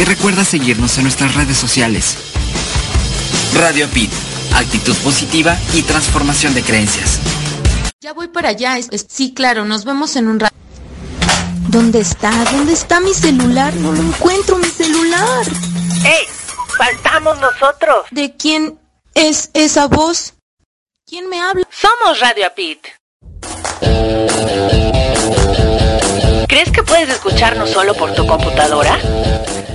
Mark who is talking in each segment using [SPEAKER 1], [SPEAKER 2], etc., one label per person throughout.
[SPEAKER 1] Y recuerda seguirnos en nuestras redes sociales. Radio Pit, actitud positiva y transformación de creencias.
[SPEAKER 2] Ya voy para allá. sí, claro, nos vemos en un rato.
[SPEAKER 3] ¿Dónde está? ¿Dónde está mi celular? No lo encuentro, mi celular.
[SPEAKER 4] ¡Ey! ¡Faltamos nosotros!
[SPEAKER 3] ¿De quién es esa voz? ¿Quién me habla?
[SPEAKER 4] Somos Radio Apit. ¿Crees que puedes escucharnos solo por tu computadora?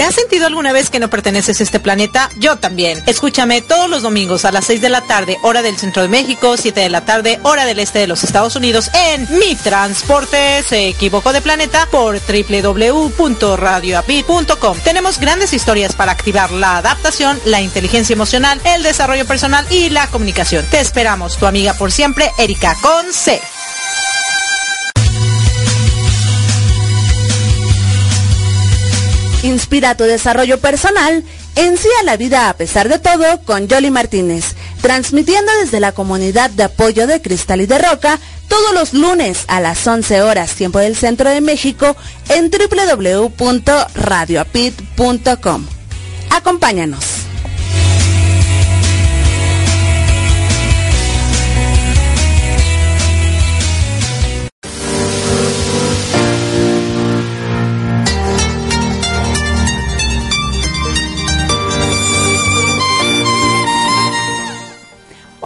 [SPEAKER 5] ¿Te has sentido alguna vez que no perteneces a este planeta? Yo también. Escúchame todos los domingos a las 6 de la tarde, hora del centro de México, 7 de la tarde, hora del este de los Estados Unidos, en Mi Transporte se equivocó de planeta por www.radioapit.com. Tenemos grandes historias para activar la adaptación, la inteligencia emocional, el desarrollo personal y la comunicación. Te esperamos, tu amiga por siempre, Erika con
[SPEAKER 6] Inspira tu desarrollo personal, a la vida a pesar de todo con Yoli Martínez, transmitiendo desde la comunidad de apoyo de Cristal y de Roca todos los lunes a las 11 horas tiempo del centro de México en www.radioapit.com. Acompáñanos.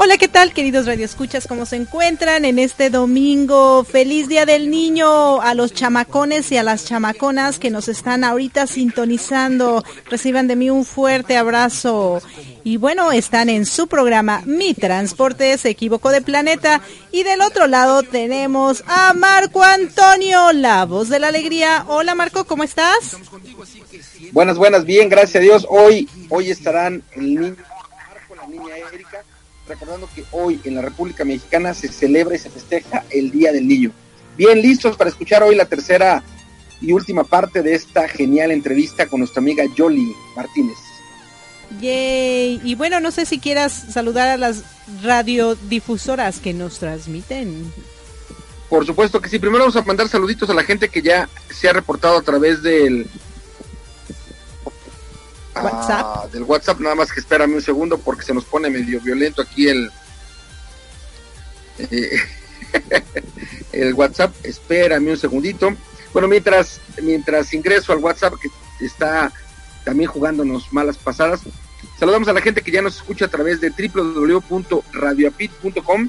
[SPEAKER 5] Hola, ¿qué tal, queridos radioescuchas? ¿Cómo se encuentran en este domingo? Feliz Día del Niño a los chamacones y a las chamaconas que nos están ahorita sintonizando. Reciban de mí un fuerte abrazo. Y bueno, están en su programa Mi Transporte se equivocó de planeta. Y del otro lado tenemos a Marco Antonio, la voz de la alegría. Hola Marco, ¿cómo estás?
[SPEAKER 7] Buenas, buenas, bien, gracias a Dios. Hoy, hoy estarán el niño recordando que hoy en la República Mexicana se celebra y se festeja el Día del Niño. Bien, listos para escuchar hoy la tercera y última parte de esta genial entrevista con nuestra amiga Yoli Martínez.
[SPEAKER 5] Yay. Y bueno, no sé si quieras saludar a las radiodifusoras que nos transmiten.
[SPEAKER 7] Por supuesto que sí. Primero vamos a mandar saluditos a la gente que ya se ha reportado a través del Ah, del WhatsApp, nada más que espérame un segundo porque se nos pone medio violento aquí el eh, el WhatsApp, espérame un segundito. Bueno, mientras mientras ingreso al WhatsApp que está también jugándonos malas pasadas, saludamos a la gente que ya nos escucha a través de www.radioapit.com,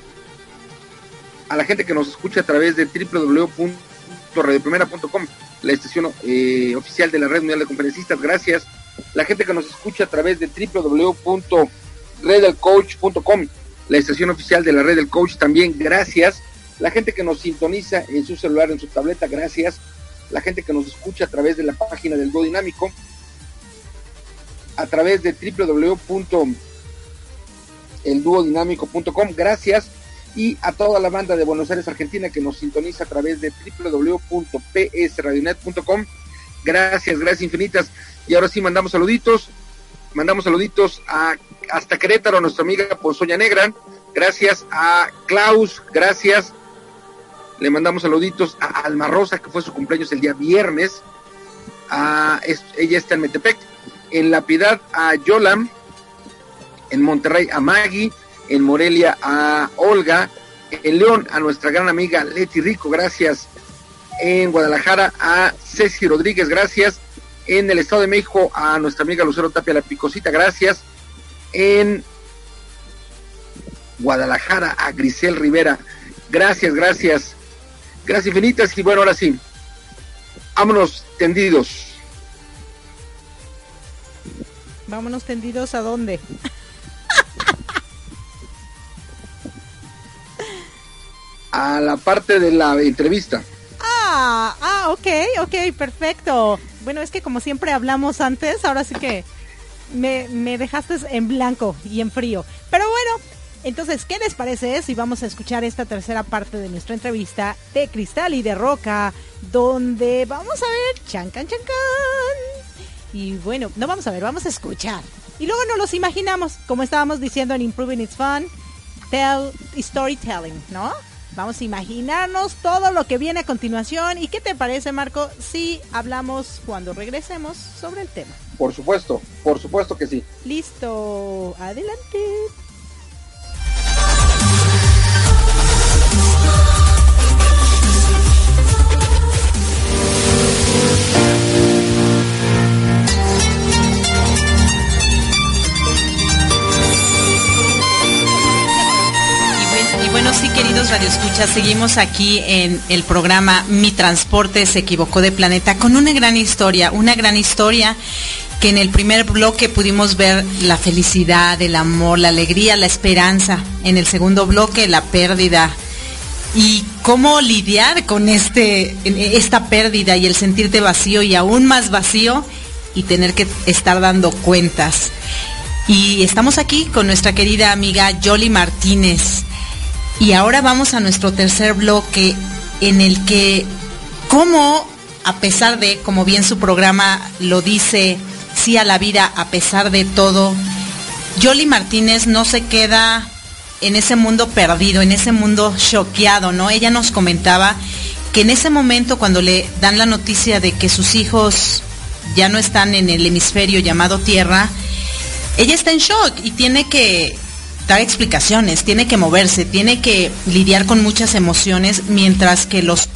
[SPEAKER 7] a la gente que nos escucha a través de www.radioprimera.com, la estación eh, oficial de la Red Mundial de Conferencistas. Gracias la gente que nos escucha a través de www.redalcoach.com, la estación oficial de la red del coach también, gracias. La gente que nos sintoniza en su celular, en su tableta, gracias. La gente que nos escucha a través de la página del Go Dinámico, a través de www.elduodinámico.com, gracias. Y a toda la banda de Buenos Aires, Argentina, que nos sintoniza a través de www.psradionet.com. Gracias, gracias infinitas. Y ahora sí mandamos saluditos. Mandamos saluditos a hasta Querétaro, nuestra amiga Ponzoña Negra. Gracias a Klaus, gracias. Le mandamos saluditos a Alma Rosa, que fue su cumpleaños el día viernes. A, ella está en Metepec. En La Piedad a Yolam. En Monterrey a Maggie. En Morelia a Olga. En León a nuestra gran amiga Leti Rico, gracias. En Guadalajara a Ceci Rodríguez, gracias. En el Estado de México a nuestra amiga Lucero Tapia La Picosita, gracias en Guadalajara a Grisel Rivera. Gracias, gracias. Gracias infinitas y bueno, ahora sí. Vámonos tendidos.
[SPEAKER 8] Vámonos tendidos a dónde?
[SPEAKER 7] a la parte de la entrevista.
[SPEAKER 8] Ah, ah, ok, ok, perfecto. Bueno, es que como siempre hablamos antes, ahora sí que me, me dejaste en blanco y en frío. Pero bueno, entonces, ¿qué les parece si vamos a escuchar esta tercera parte de nuestra entrevista de Cristal y de Roca, donde vamos a ver chancan chancan? Y bueno, no vamos a ver, vamos a escuchar. Y luego nos los imaginamos, como estábamos diciendo en Improving It's Fun, tell, storytelling, ¿no? Vamos a imaginarnos todo lo que viene a continuación. ¿Y qué te parece, Marco, si hablamos cuando regresemos sobre el tema?
[SPEAKER 7] Por supuesto, por supuesto que sí.
[SPEAKER 8] Listo, adelante.
[SPEAKER 5] Bueno, sí, queridos radioescuchas, seguimos aquí en el programa Mi Transporte se equivocó de planeta con una gran historia, una gran historia que en el primer bloque pudimos ver la felicidad, el amor, la alegría, la esperanza. En el segundo bloque, la pérdida. Y cómo lidiar con este, esta pérdida y el sentirte vacío y aún más vacío y tener que estar dando cuentas. Y estamos aquí con nuestra querida amiga Jolly Martínez. Y ahora vamos a nuestro tercer bloque en el que, como a pesar de, como bien su programa lo dice, sí a la vida a pesar de todo, Jolly Martínez no se queda en ese mundo perdido, en ese mundo choqueado, ¿no? Ella nos comentaba que en ese momento cuando le dan la noticia de que sus hijos ya no están en el hemisferio llamado Tierra, ella está en shock y tiene que dar explicaciones, tiene que moverse, tiene que lidiar con muchas emociones, mientras que los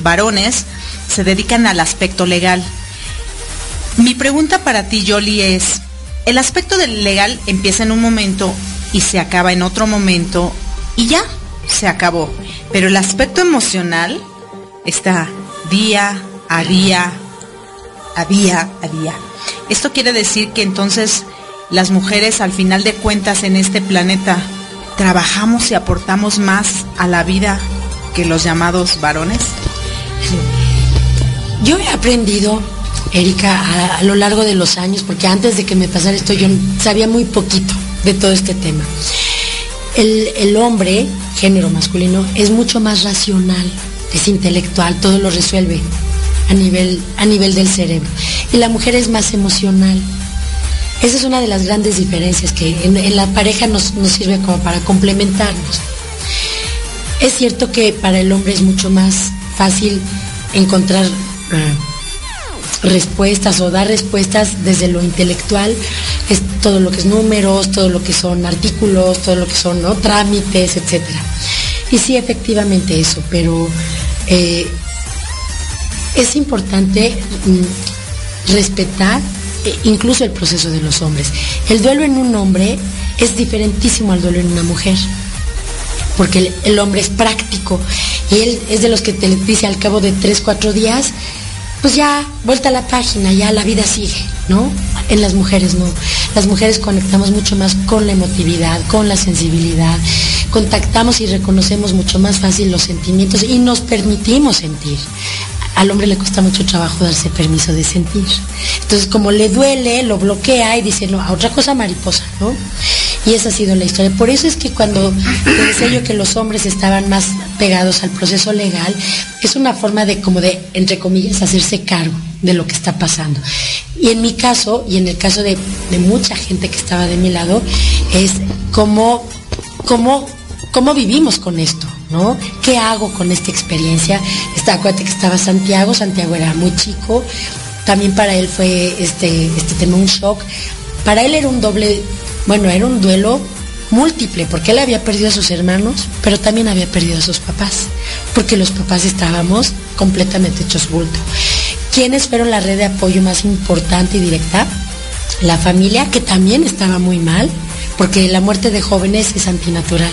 [SPEAKER 5] varones se dedican al aspecto legal. Mi pregunta para ti, Yoli, es, el aspecto del legal empieza en un momento y se acaba en otro momento y ya, se acabó. Pero el aspecto emocional está día a día, a día a día. Esto quiere decir que entonces las mujeres al final de cuentas en este planeta trabajamos y aportamos más a la vida que los llamados varones?
[SPEAKER 9] Yo he aprendido, Erika, a, lo largo de los años, porque antes de que me pasara esto yo sabía muy poquito de todo este tema. El, el hombre, género masculino, es mucho más racional, es intelectual, todo lo resuelve a nivel, a nivel del cerebro. Y la mujer es más emocional, esa es una de las grandes diferencias que en, la pareja nos, sirve como para complementarnos. Es cierto que para el hombre es mucho más fácil encontrar eh, respuestas o dar respuestas desde lo intelectual, es todo lo que es números, todo lo que son artículos, todo lo que son trámites, etc. Y sí, efectivamente eso, pero eh, es importante mm, respetar incluso el proceso de los hombres. El duelo en un hombre es diferentísimo al duelo en una mujer, porque el, hombre es práctico y él es de los que te dice al cabo de tres, cuatro días, pues ya, vuelta a la página, ya la vida sigue, ¿no? En las mujeres no. Las mujeres conectamos mucho más con la emotividad, con la sensibilidad, contactamos y reconocemos mucho más fácil los sentimientos y nos permitimos sentir. Al hombre le cuesta mucho trabajo darse permiso de sentir. Entonces, como le duele, lo bloquea y dice, no, a otra cosa mariposa, ¿no? Y esa ha sido la historia. Por eso es que cuando te decía yo que los hombres estaban más pegados al proceso legal, es una forma de, como de, entre comillas, hacerse cargo de lo que está pasando. Y en mi caso, y en el caso de, mucha gente que estaba de mi lado, es cómo, cómo vivimos con esto. ¿No? ¿Qué hago con esta experiencia? Acuérdate que estaba Santiago, Santiago era muy chico, también para él fue este, este un shock. Para él era un doble bueno, era un duelo múltiple, porque él había perdido a sus hermanos, pero también había perdido a sus papás, porque los papás estábamos completamente hechos bulto. ¿Quiénes fueron la red de apoyo más importante y directa? La familia, que también estaba muy mal, porque la muerte de jóvenes es antinatural.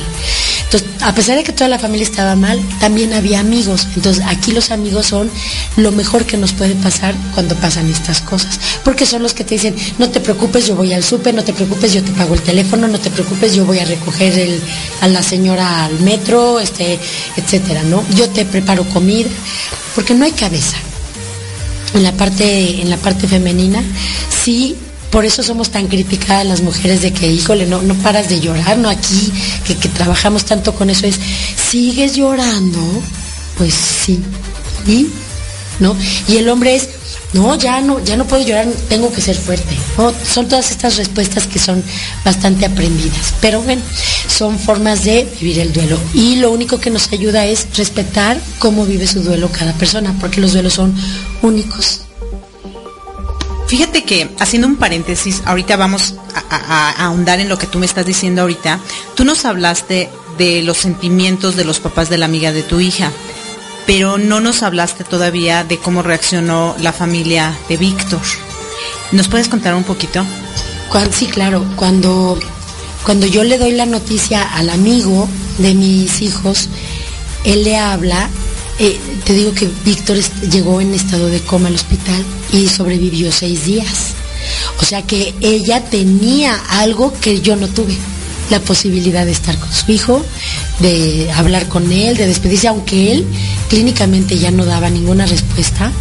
[SPEAKER 9] Entonces, a pesar de que toda la familia estaba mal, también había amigos. Entonces, aquí los amigos son lo mejor que nos puede pasar cuando pasan estas cosas. Porque son los que te dicen, no te preocupes, yo voy al súper, no te preocupes, yo te pago el teléfono, no te preocupes, yo voy a recoger a la señora al metro, este, etcétera, ¿no? Yo te preparo comida, porque no hay cabeza. En la parte, en la parte femenina, sí por eso somos tan criticadas las mujeres de que, híjole, no, no paras de llorar, ¿no? Aquí, que, trabajamos tanto con eso, es, ¿sigues llorando? Pues sí. ¿Y? ¿No? Y el hombre es, no, ya no, ya no puedo llorar, tengo que ser fuerte. Son todas estas respuestas que son bastante aprendidas. Pero bueno, son formas de vivir el duelo. Y lo único que nos ayuda es respetar cómo vive su duelo cada persona, porque los duelos son únicos.
[SPEAKER 10] Fíjate que, haciendo un paréntesis, ahorita vamos a, ahondar en lo que tú me estás diciendo ahorita. Tú nos hablaste de los sentimientos de los papás de la amiga de tu hija, pero no nos hablaste todavía de cómo reaccionó la familia de Víctor. ¿Nos puedes contar un poquito?
[SPEAKER 9] sí, claro. Cuando, cuando yo le doy la noticia al amigo de mis hijos, él le habla eh, te digo que Víctor llegó en estado de coma al hospital y sobrevivió seis días. O sea que ella tenía algo que yo no tuve, la posibilidad de estar con su hijo, de hablar con él, de despedirse, aunque él clínicamente ya no daba ninguna respuesta.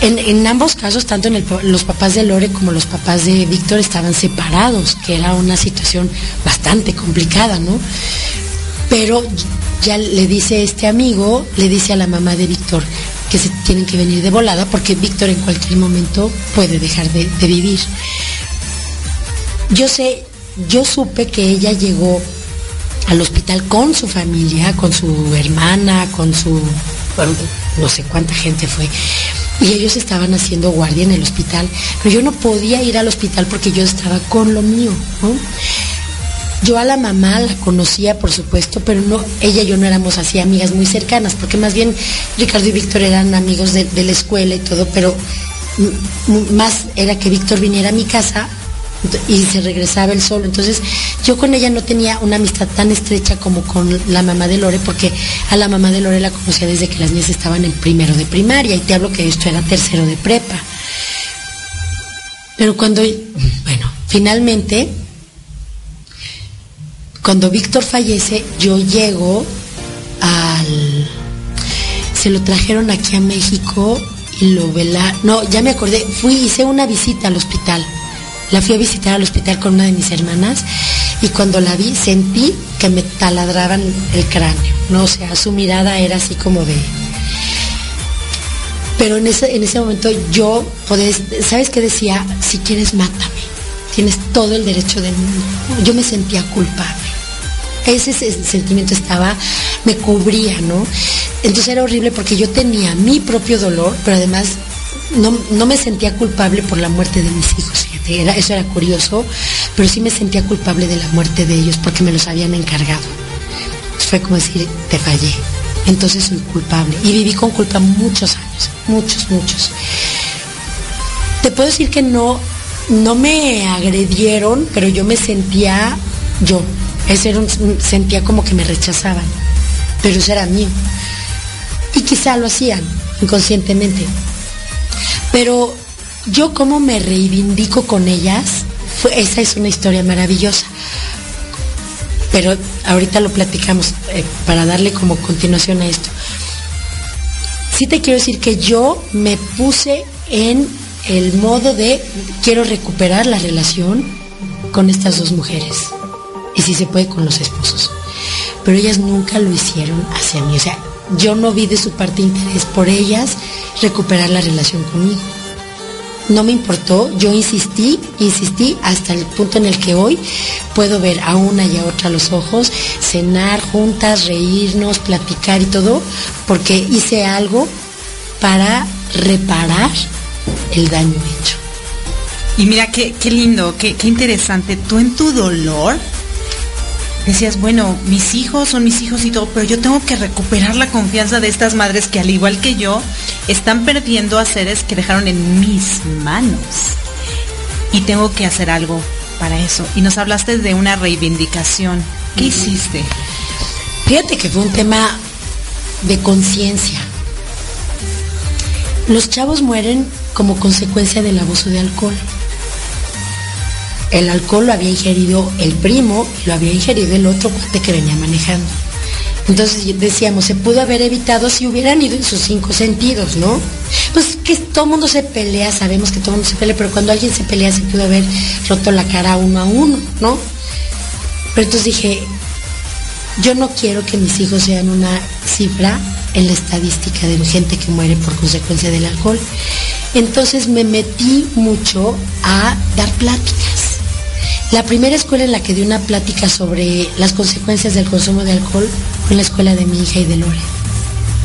[SPEAKER 9] En, ambos casos, tanto los papás de Lore como los papás de Víctor estaban separados, que era una situación bastante complicada, ¿no? Pero ya le dice este amigo, le dice a la mamá de Víctor que se tienen que venir de volada porque Víctor en cualquier momento puede dejar de, vivir. Yo sé, yo supe que ella llegó al hospital con su familia, con su hermana, con su, no sé cuánta gente fue. Y ellos estaban haciendo guardia en el hospital, pero yo no podía ir al hospital porque yo estaba con lo mío. ¿no? Yo a la mamá la conocía, por supuesto, pero no, ella y yo no éramos así amigas muy cercanas, porque más bien Ricardo y Víctor eran amigos de, la escuela y todo, pero más era que Víctor viniera a mi casa y se regresaba él solo. Entonces yo con ella no tenía una amistad tan estrecha como con la mamá de Lore, porque a la mamá de Lore la conocía desde que las niñas estaban en primero de primaria y te hablo que esto era tercero de prepa. Pero cuando, bueno, finalmente cuando Víctor fallece, yo llego al... Se lo trajeron aquí a México y lo vela... No, ya me acordé, fui, hice una visita al hospital. La fui a visitar al hospital con una de mis hermanas y cuando la vi sentí que me taladraban el cráneo. No, o sea, su mirada era así como de... Pero en ese, en ese momento yo, podés, ¿sabes qué decía? Si quieres, mátame. Tienes todo el derecho del mundo. Yo me sentía culpable ese, sentimiento estaba, me cubría, ¿no? Entonces era horrible porque yo tenía mi propio dolor, pero además no, me sentía culpable por la muerte de mis hijos, eso era curioso, pero sí me sentía culpable de la muerte de ellos porque me los habían encargado. fue como decir, te fallé, entonces soy culpable. Y viví con culpa muchos años, muchos, muchos. Te puedo decir que no, no me agredieron, pero yo me sentía yo, ese era un, sentía como que me rechazaban, pero eso era mío. Y quizá lo hacían inconscientemente. Pero yo como me reivindico con ellas, esa es una historia maravillosa. Pero ahorita lo platicamos eh, para darle como continuación a esto. Sí te quiero decir que yo me puse en el modo de quiero recuperar la relación con estas dos mujeres. Y si se puede con los esposos. Pero ellas nunca lo hicieron hacia mí. O sea, yo no vi de su parte interés por ellas recuperar la relación conmigo. No me importó, yo insistí, insistí hasta el punto en el que hoy puedo ver a una y a otra los ojos, cenar juntas, reírnos, platicar y todo, porque hice algo para reparar el daño hecho.
[SPEAKER 10] Y mira qué, qué lindo, qué, qué interesante. Tú en tu dolor decías, bueno, mis hijos son mis hijos y todo, pero yo tengo que recuperar la confianza de estas madres que al igual que yo, están perdiendo a seres que dejaron en mis manos. Y tengo que hacer algo para eso. Y nos hablaste de una reivindicación. ¿Qué hiciste?
[SPEAKER 9] Fíjate que fue un tema de conciencia. Los chavos mueren como consecuencia del abuso de alcohol el alcohol lo había ingerido el primo y lo había ingerido el otro cuate que venía manejando. Entonces decíamos, se pudo haber evitado si hubieran ido en sus cinco sentidos, ¿no? Pues que todo mundo se pelea, sabemos que todo mundo se pelea, pero cuando alguien se pelea se pudo haber roto la cara uno a uno, ¿no? Pero entonces dije, yo no quiero que mis hijos sean una cifra en la estadística de gente que muere por consecuencia del alcohol. Entonces me metí mucho a dar pláticas la primera escuela en la que di una plática sobre las consecuencias del consumo de alcohol fue en la escuela de mi hija y de Lore.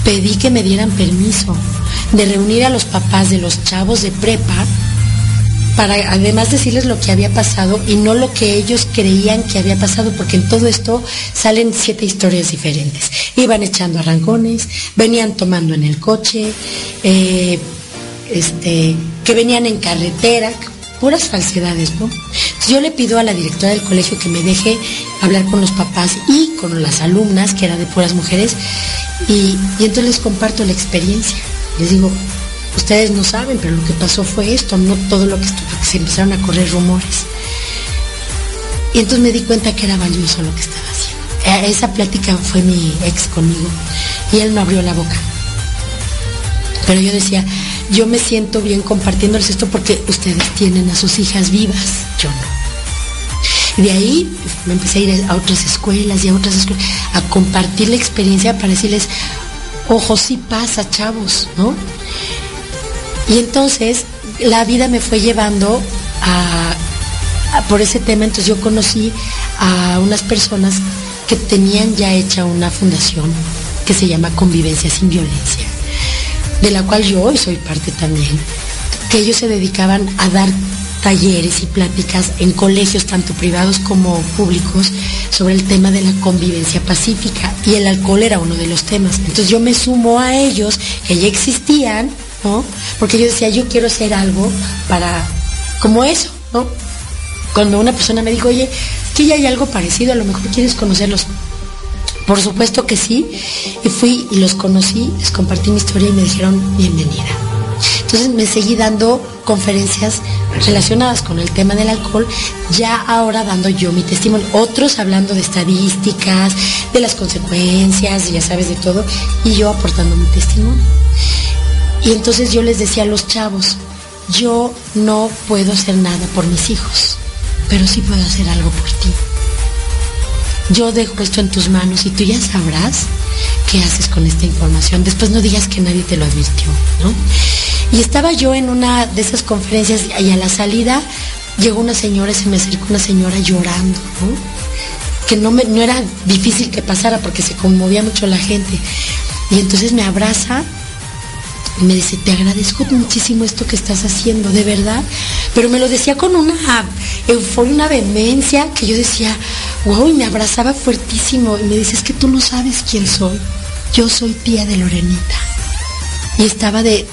[SPEAKER 9] Pedí que me dieran permiso de reunir a los papás de los chavos de prepa para además decirles lo que había pasado y no lo que ellos creían que había pasado, porque en todo esto salen siete historias diferentes. Iban echando arrancones, venían tomando en el coche, eh, este, que venían en carretera, puras falsedades, ¿no? yo le pido a la directora del colegio que me deje hablar con los papás y con las alumnas, que era de puras mujeres, y, entonces les comparto la experiencia. Les digo, ustedes no saben, pero lo que pasó fue esto, no todo lo que estuvo, porque se empezaron a correr rumores. Y entonces me di cuenta que era valioso lo que estaba haciendo. Esa plática fue mi ex conmigo y él no abrió la boca. Pero yo decía, yo me siento bien compartiéndoles esto porque ustedes tienen a sus hijas vivas, yo no. de ahí me empecé a ir a otras escuelas y a otras escuelas a compartir la experiencia para decirles, ojo, sí pasa, chavos, ¿no? Y entonces la vida me fue llevando a, por ese tema, entonces yo conocí a unas personas que tenían ya hecha una fundación que se llama Convivencia sin Violencia de la cual yo hoy soy parte también, que ellos se dedicaban a dar talleres y pláticas en colegios, tanto privados como públicos, sobre el tema de la convivencia pacífica. Y el alcohol era uno de los temas. Entonces yo me sumo a ellos, que ya existían, ¿no? Porque yo decía, yo quiero hacer algo para, como eso, ¿no? Cuando una persona me dijo, oye, que ya hay algo parecido, a lo mejor quieres conocerlos. Por supuesto que sí. Y fui y los conocí, les compartí mi historia y me dijeron bienvenida. Entonces me seguí dando conferencias relacionadas con el tema del alcohol, ya ahora dando yo mi testimonio, otros hablando de estadísticas, de las consecuencias, ya sabes de todo, y yo aportando mi testimonio. Y entonces yo les decía a los chavos, yo no puedo hacer nada por mis hijos, pero sí puedo hacer algo por ti yo dejo esto en tus manos y tú ya sabrás qué haces con esta información. Después no digas que nadie te lo advirtió, ¿no? Y estaba yo en una de esas conferencias y a la salida llegó una señora y se me acercó una señora llorando, ¿no? Que no, me, no era difícil que pasara porque se conmovía mucho la gente. Y entonces me abraza y me dice, te agradezco muchísimo esto que estás haciendo, de verdad. Pero me lo decía con una euforia, una vehemencia que yo decía, wow, y me abrazaba fuertísimo. Y me dice, es que tú no sabes quién soy. Yo soy tía de Lorenita. Y estaba de,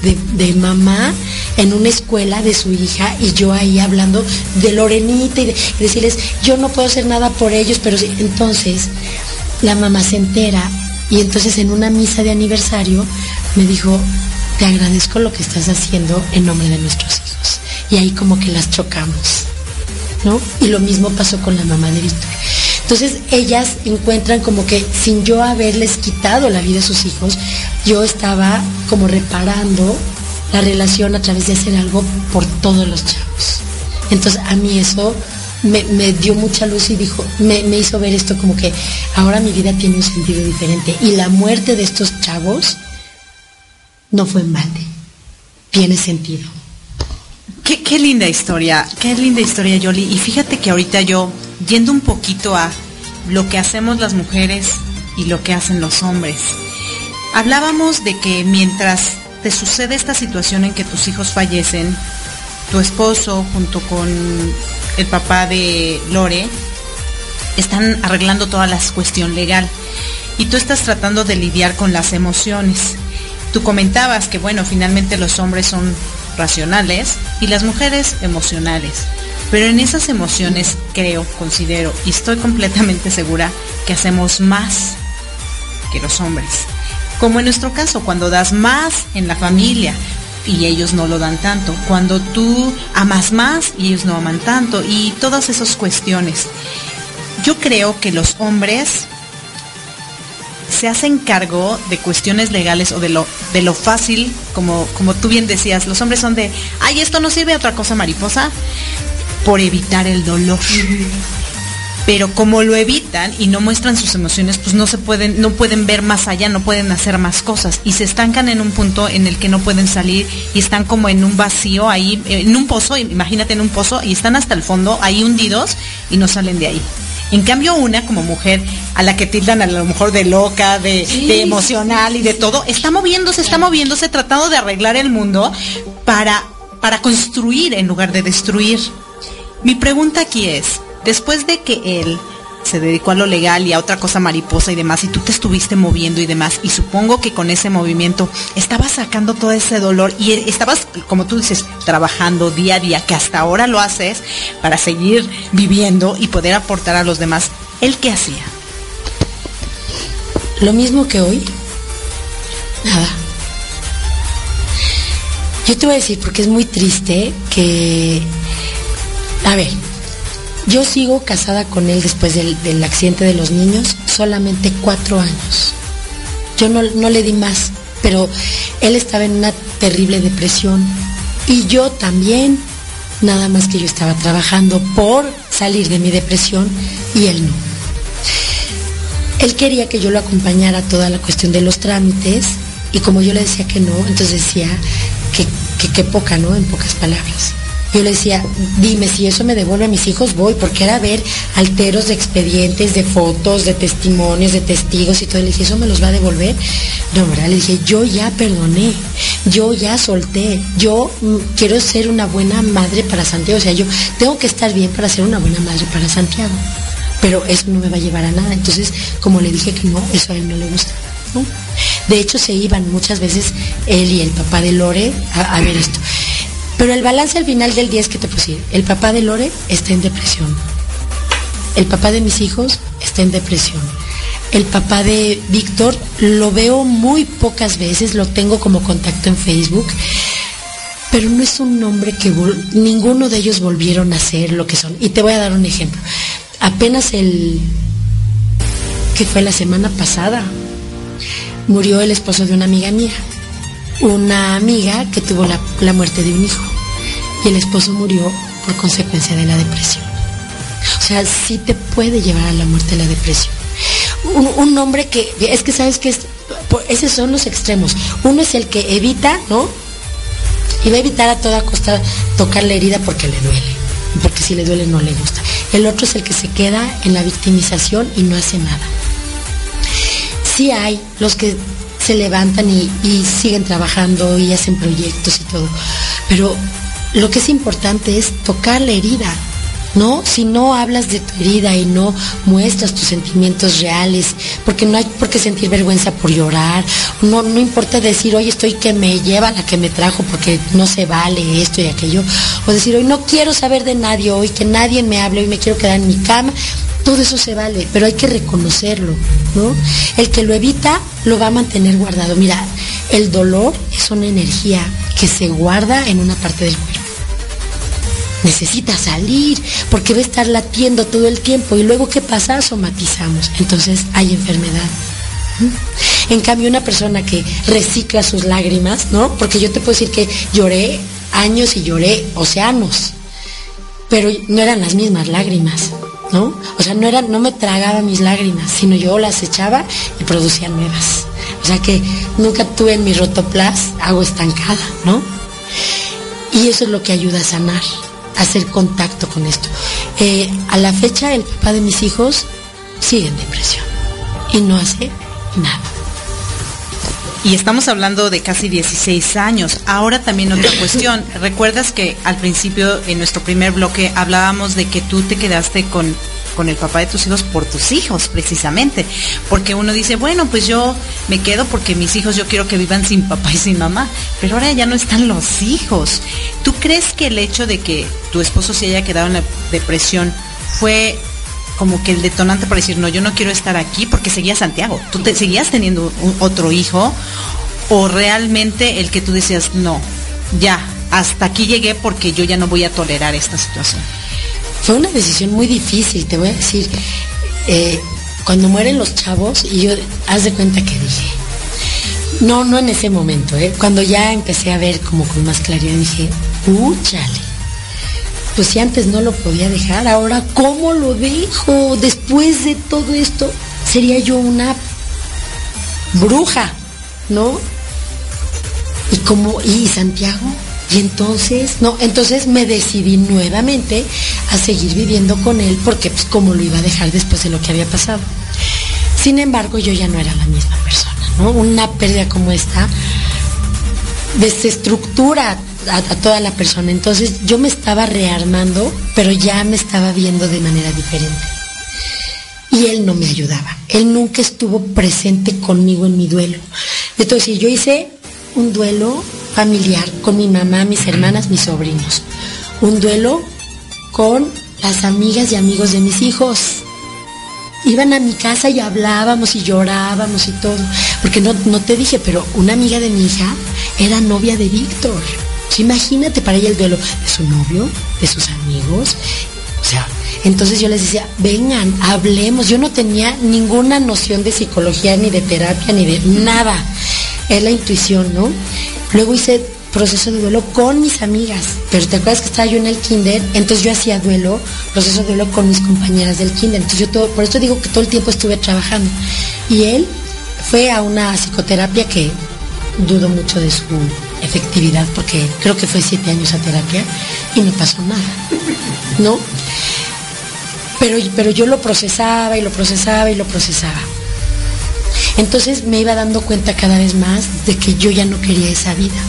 [SPEAKER 9] mamá en una escuela de su hija y yo ahí hablando de Lorenita y, decirles, yo no puedo hacer nada por ellos, pero entonces la mamá se entera y entonces en una misa de aniversario me dijo, te agradezco lo que estás haciendo en nombre de nuestros hijos. Y ahí como que las chocamos, ¿no? Y lo mismo pasó con la mamá de Víctor. Entonces ellas encuentran como que sin yo haberles quitado la vida a sus hijos, yo estaba como reparando la relación a través de hacer algo por todos los chavos. Entonces a mí eso me, dio mucha luz y dijo, me, me, hizo ver esto como que ahora mi vida tiene un sentido diferente. Y la muerte de estos chavos no fue en balde. Tiene sentido.
[SPEAKER 5] Qué, linda historia, qué linda historia, Yoli. Y fíjate que ahorita yo, yendo un poquito a lo que hacemos las mujeres y lo que hacen los hombres, hablábamos de que mientras te sucede esta situación en que tus hijos fallecen, tu esposo junto con el papá de Lore están arreglando toda la cuestión legal y tú estás tratando de lidiar con las emociones. Tú comentabas que bueno, finalmente los hombres son racionales y las mujeres emocionales. Pero en esas emociones creo, considero y estoy completamente segura que hacemos más que los hombres. Como en nuestro caso, cuando das más en la familia, y ellos no lo dan tanto. Cuando tú amas más y ellos no aman tanto y todas esas cuestiones. Yo creo que los hombres se hacen cargo de cuestiones legales o de lo, de lo fácil, como, como tú bien decías, los hombres son de, ay, esto no sirve a otra cosa mariposa, por evitar el dolor. Pero como lo evitan y no muestran sus emociones, pues no se pueden, no pueden ver más allá, no pueden hacer más cosas. Y se estancan en un punto en el que no pueden salir y están como en un vacío ahí, en un pozo, imagínate en un pozo y están hasta el fondo ahí hundidos y no salen de ahí. En cambio, una como mujer a la que tildan a lo mejor de loca, de, de emocional y de todo, está moviéndose, está moviéndose, tratando de arreglar el mundo para, para construir en lugar de destruir. Mi pregunta aquí es, después de que él se dedicó a lo legal y a otra cosa mariposa y demás, y tú te estuviste moviendo y demás, y supongo que con ese movimiento estabas sacando todo ese dolor y estabas, como tú dices, trabajando día a día, que hasta ahora lo haces para seguir viviendo y poder aportar a los demás. ¿Él qué hacía?
[SPEAKER 9] Lo mismo que hoy. Nada. Yo te voy a decir, porque es muy triste que... A ver, yo sigo casada con él después del, accidente de los niños, solamente cuatro años. Yo no, le di más, pero él estaba en una terrible depresión y yo también, nada más que yo estaba trabajando por salir de mi depresión y él no. Él quería que yo lo acompañara toda la cuestión de los trámites y como yo le decía que no, entonces decía que, que poca, ¿no? En pocas palabras. Yo le decía, dime si eso me devuelve a mis hijos, voy, porque era ver alteros de expedientes, de fotos, de testimonios, de testigos y todo. Le dije, ¿eso me los va a devolver? No, ¿verdad? Le dije, yo ya perdoné, yo ya solté, yo mm, quiero ser una buena madre para Santiago. O sea, yo tengo que estar bien para ser una buena madre para Santiago. Pero eso no me va a llevar a nada. Entonces, como le dije que no, eso a él no le gusta. De hecho, se iban muchas veces él y el papá de Lore a ver esto. Pero el balance al final del día es que te puedo el papá de Lore está en depresión. El papá de mis hijos está en depresión. El papá de Víctor lo veo muy pocas veces, lo tengo como contacto en Facebook, pero no es un nombre que ninguno de ellos volvieron a ser lo que son. Y te voy a dar un ejemplo. Apenas el que fue la semana pasada, murió el esposo de una amiga mía una amiga que tuvo la, muerte de un hijo y el esposo murió por consecuencia de la depresión. O sea, sí te puede llevar a la muerte la depresión. Un, hombre que, es que sabes que es, esos son los extremos. Uno es el que evita, ¿no? Y va a evitar a toda costa tocar la herida porque le duele. Porque si le duele no le gusta. El otro es el que se queda en la victimización y no hace nada. Sí hay los que se levantan y, siguen trabajando y hacen proyectos y todo. Pero lo que es importante es tocar la herida, ¿no? Si no hablas de tu herida y no muestras tus sentimientos reales, porque no hay por qué sentir vergüenza por llorar, no, no importa decir, hoy estoy que me lleva la que me trajo porque no se vale esto y aquello, o decir, hoy no quiero saber de nadie, hoy que nadie me hable, hoy me quiero quedar en mi cama, todo eso se vale, pero hay que reconocerlo, ¿no? El que lo evita lo va a mantener guardado. Mira, el dolor es una energía que se guarda en una parte del cuerpo. Necesita salir porque va a estar latiendo todo el tiempo y luego ¿qué pasa? Somatizamos. Entonces hay enfermedad. En cambio, una persona que recicla sus lágrimas, ¿no? Porque yo te puedo decir que lloré años y lloré océanos, pero no eran las mismas lágrimas. ¿No? O sea, no era, no me tragaba mis lágrimas, sino yo las echaba y producía nuevas. O sea que nunca tuve en mi rotoplas agua estancada, ¿no? Y eso es lo que ayuda a sanar, a hacer contacto con esto. Eh, a la fecha, el papá de mis hijos sigue en depresión y no hace nada.
[SPEAKER 5] Y estamos hablando de casi 16 años. Ahora también otra cuestión. ¿Recuerdas que al principio, en nuestro primer bloque, hablábamos de que tú te quedaste con, con el papá de tus hijos por tus hijos, precisamente? Porque uno dice, bueno, pues yo me quedo porque mis hijos yo quiero que vivan sin papá y sin mamá. Pero ahora ya no están los hijos. ¿Tú crees que el hecho de que tu esposo se haya quedado en la depresión fue como que el detonante para decir, no, yo no quiero estar aquí porque seguía Santiago. Tú te seguías teniendo otro hijo o realmente el que tú decías, no, ya, hasta aquí llegué porque yo ya no voy a tolerar esta situación.
[SPEAKER 9] Fue una decisión muy difícil, te voy a decir. Eh, cuando mueren los chavos, y yo, haz de cuenta que dije, no, no en ese momento, ¿eh? cuando ya empecé a ver como con más claridad, dije, uh, chale pues si antes no lo podía dejar, ahora ¿cómo lo dejo? Después de todo esto, sería yo una bruja, ¿no? Y como, y Santiago, y entonces, no, entonces me decidí nuevamente a seguir viviendo con él porque pues cómo lo iba a dejar después de lo que había pasado. Sin embargo, yo ya no era la misma persona, ¿no? Una pérdida como esta desestructura a, toda la persona. Entonces yo me estaba rearmando, pero ya me estaba viendo de manera diferente. Y él no me ayudaba. Él nunca estuvo presente conmigo en mi duelo. Entonces yo hice un duelo familiar con mi mamá, mis hermanas, mis sobrinos. Un duelo con las amigas y amigos de mis hijos. Iban a mi casa y hablábamos y llorábamos y todo. Porque no, no te dije, pero una amiga de mi hija era novia de Víctor imagínate para ella el duelo de su novio, de sus amigos. O sea, entonces yo les decía, vengan, hablemos. Yo no tenía ninguna noción de psicología, ni de terapia, ni de nada. Es la intuición, ¿no? Luego hice proceso de duelo con mis amigas. Pero te acuerdas que estaba yo en el kinder, entonces yo hacía duelo, proceso de duelo con mis compañeras del kinder. Entonces yo todo, por eso digo que todo el tiempo estuve trabajando. Y él fue a una psicoterapia que dudo mucho de su efectividad porque creo que fue siete años a terapia y no pasó nada, ¿no? Pero, pero yo lo procesaba y lo procesaba y lo procesaba. Entonces me iba dando cuenta cada vez más de que yo ya no quería esa vida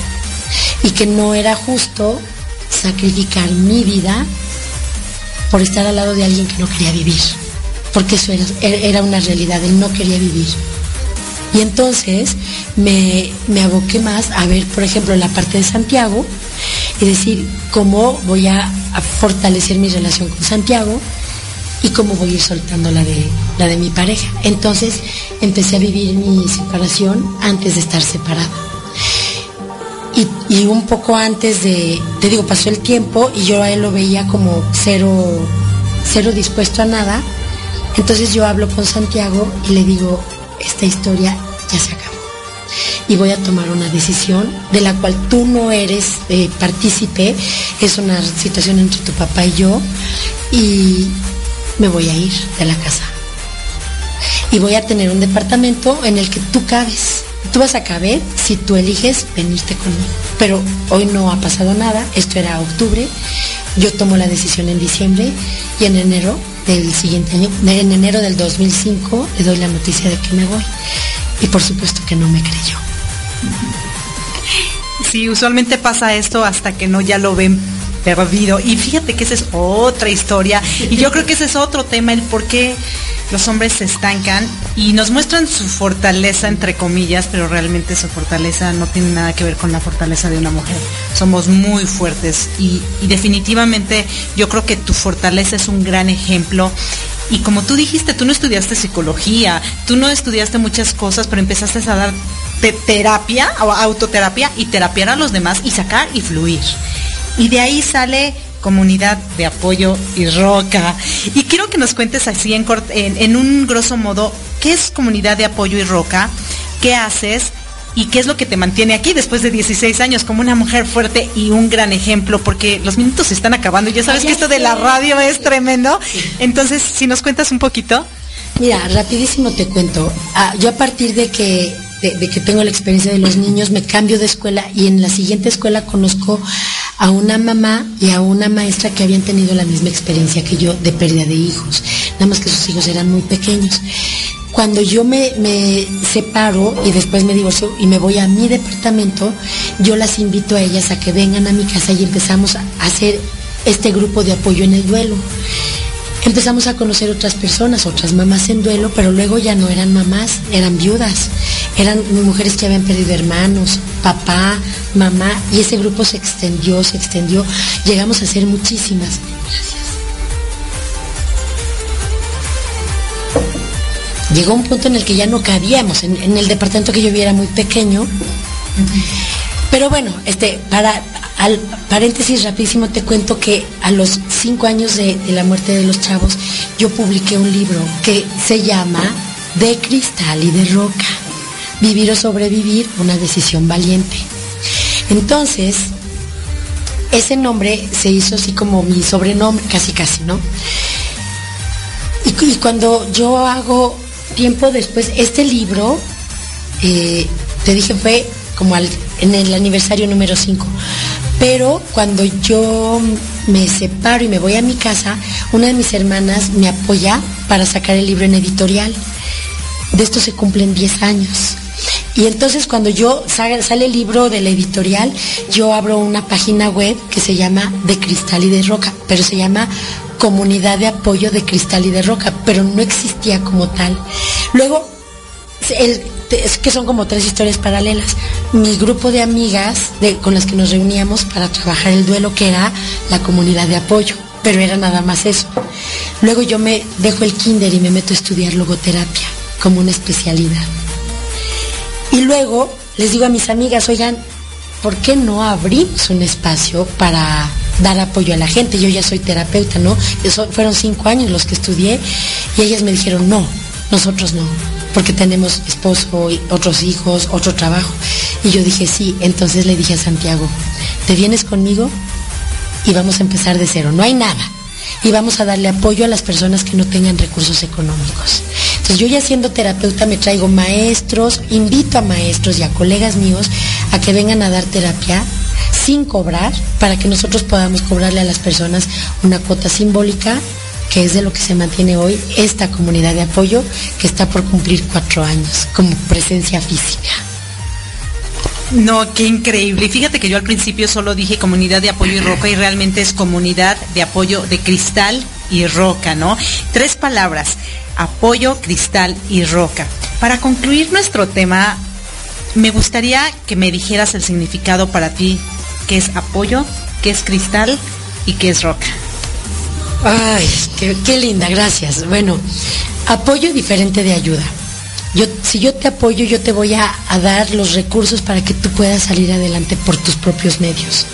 [SPEAKER 9] y que no era justo sacrificar mi vida por estar al lado de alguien que no quería vivir, porque eso era, era una realidad, él no quería vivir. Y entonces me, aboqué más a ver, por ejemplo, la parte de Santiago y decir cómo voy a, fortalecer mi relación con Santiago y cómo voy a ir soltando la de, la de mi pareja. Entonces empecé a vivir mi separación antes de estar separada. Y, un poco antes de, te digo, pasó el tiempo y yo a él lo veía como cero, cero dispuesto a nada. Entonces yo hablo con Santiago y le digo, esta historia ya se acabó. Y voy a tomar una decisión de la cual tú no eres eh, partícipe. Es una situación entre tu papá y yo. Y me voy a ir de la casa. Y voy a tener un departamento en el que tú cabes. Tú vas a caber si tú eliges venirte conmigo. Pero hoy no ha pasado nada. Esto era octubre. Yo tomo la decisión en diciembre y en enero del siguiente año, en enero del 2005, le doy la noticia de que me voy. Y por supuesto que no me creyó.
[SPEAKER 5] Sí, usualmente pasa esto hasta que no ya lo ven perdido. Y fíjate que esa es otra historia. Y yo creo que ese es otro tema, el por qué los hombres se estancan y nos muestran su fortaleza, entre comillas, pero realmente su fortaleza no tiene nada que ver con la fortaleza de una mujer. Somos muy fuertes y, definitivamente yo creo que tu fortaleza es un gran ejemplo Y como tú dijiste, tú no estudiaste psicología, tú no estudiaste muchas cosas, pero empezaste a dar terapia o autoterapia y terapiar a los demás y sacar y fluir. Y de ahí sale comunidad de apoyo y roca. Y quiero que nos cuentes así en, en, un grosso modo, ¿qué es comunidad de apoyo y roca? ¿Qué haces? ¿Y qué es lo que te mantiene aquí después de 16 años como una mujer fuerte y un gran ejemplo? Porque los minutos se están acabando. Ya sabes que esto de la radio es tremendo. Entonces, si nos cuentas un poquito.
[SPEAKER 9] Mira, rapidísimo te cuento. Ah, yo a partir de que, de que tengo la experiencia de los niños, me cambio de escuela y en la siguiente escuela conozco a una mamá y a una maestra que habían tenido la misma experiencia que yo de pérdida de hijos, nada más que sus hijos eran muy pequeños. Cuando yo me, separo y después me divorcio y me voy a mi departamento, yo las invito a ellas a que vengan a mi casa y empezamos a hacer este grupo de apoyo en el duelo. Empezamos a conocer otras personas, otras mamás en duelo, pero luego ya no eran mamás, eran viudas, eran mujeres que habían perdido hermanos, papá, mamá, y ese grupo se extendió, se extendió, llegamos a ser muchísimas. Llegó un punto en el que ya no cabíamos, en, el departamento que yo vi era muy pequeño, pero bueno, este, para, al paréntesis rapidísimo te cuento que a los cinco años de, la muerte de los chavos, yo publiqué un libro que se llama De cristal y de roca. Vivir o sobrevivir, una decisión valiente. Entonces, ese nombre se hizo así como mi sobrenombre, casi casi, ¿no? Y, cuando yo hago tiempo después, este libro, eh, te dije, fue como en el aniversario número 5. Pero cuando yo me separo y me voy a mi casa, una de mis hermanas me apoya para sacar el libro en editorial. De esto se cumplen 10 años. Y entonces cuando yo sale el libro de la editorial, yo abro una página web que se llama De Cristal y de Roca, pero se llama Comunidad de Apoyo de Cristal y de Roca, pero no existía como tal. Luego, es que son como tres historias paralelas. Mi grupo de amigas con las que nos reuníamos para trabajar el duelo, que era la comunidad de apoyo, pero era nada más eso. Luego yo me dejo el kinder y me meto a estudiar logoterapia como una especialidad. Y luego les digo a mis amigas, oigan, ¿por qué no abrimos un espacio para dar apoyo a la gente? Yo ya soy terapeuta, ¿no? Eso, fueron cinco años los que estudié y ellas me dijeron, no, nosotros no porque tenemos esposo, otros hijos, otro trabajo. Y yo dije, sí, entonces le dije a Santiago, ¿te vienes conmigo? Y vamos a empezar de cero, no hay nada. Y vamos a darle apoyo a las personas que no tengan recursos económicos. Entonces yo ya siendo terapeuta me traigo maestros, invito a maestros y a colegas míos a que vengan a dar terapia sin cobrar para que nosotros podamos cobrarle a las personas una cuota simbólica que es de lo que se mantiene hoy esta comunidad de apoyo que está por cumplir cuatro años como presencia física.
[SPEAKER 5] No, qué increíble. Fíjate que yo al principio solo dije comunidad de apoyo y roca y realmente es comunidad de apoyo de cristal y roca, ¿no? Tres palabras, apoyo, cristal y roca. Para concluir nuestro tema, me gustaría que me dijeras el significado para ti, qué es apoyo, qué es cristal y qué es roca.
[SPEAKER 9] Ay, qué, linda, gracias. Bueno, apoyo diferente de ayuda. Yo, si yo te apoyo, yo te voy a, a, dar los recursos para que tú puedas salir adelante por tus propios medios.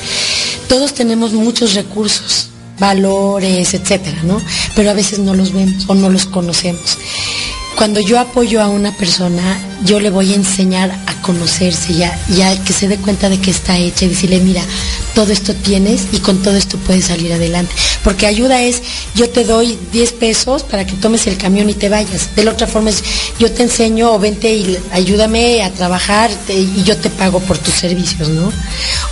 [SPEAKER 9] Todos tenemos muchos recursos, valores, etcétera, ¿no? Pero a veces no los vemos o no los conocemos. Cuando yo apoyo a una persona, yo le voy a enseñar a conocerse ya, ya que se dé cuenta de que está hecha y decirle, mira, todo esto tienes y con todo esto puedes salir adelante. Porque ayuda es, yo te doy 10 pesos para que tomes el camión y te vayas. De la otra forma es, yo te enseño o vente y ayúdame a trabajar y yo te pago por tus servicios, ¿no?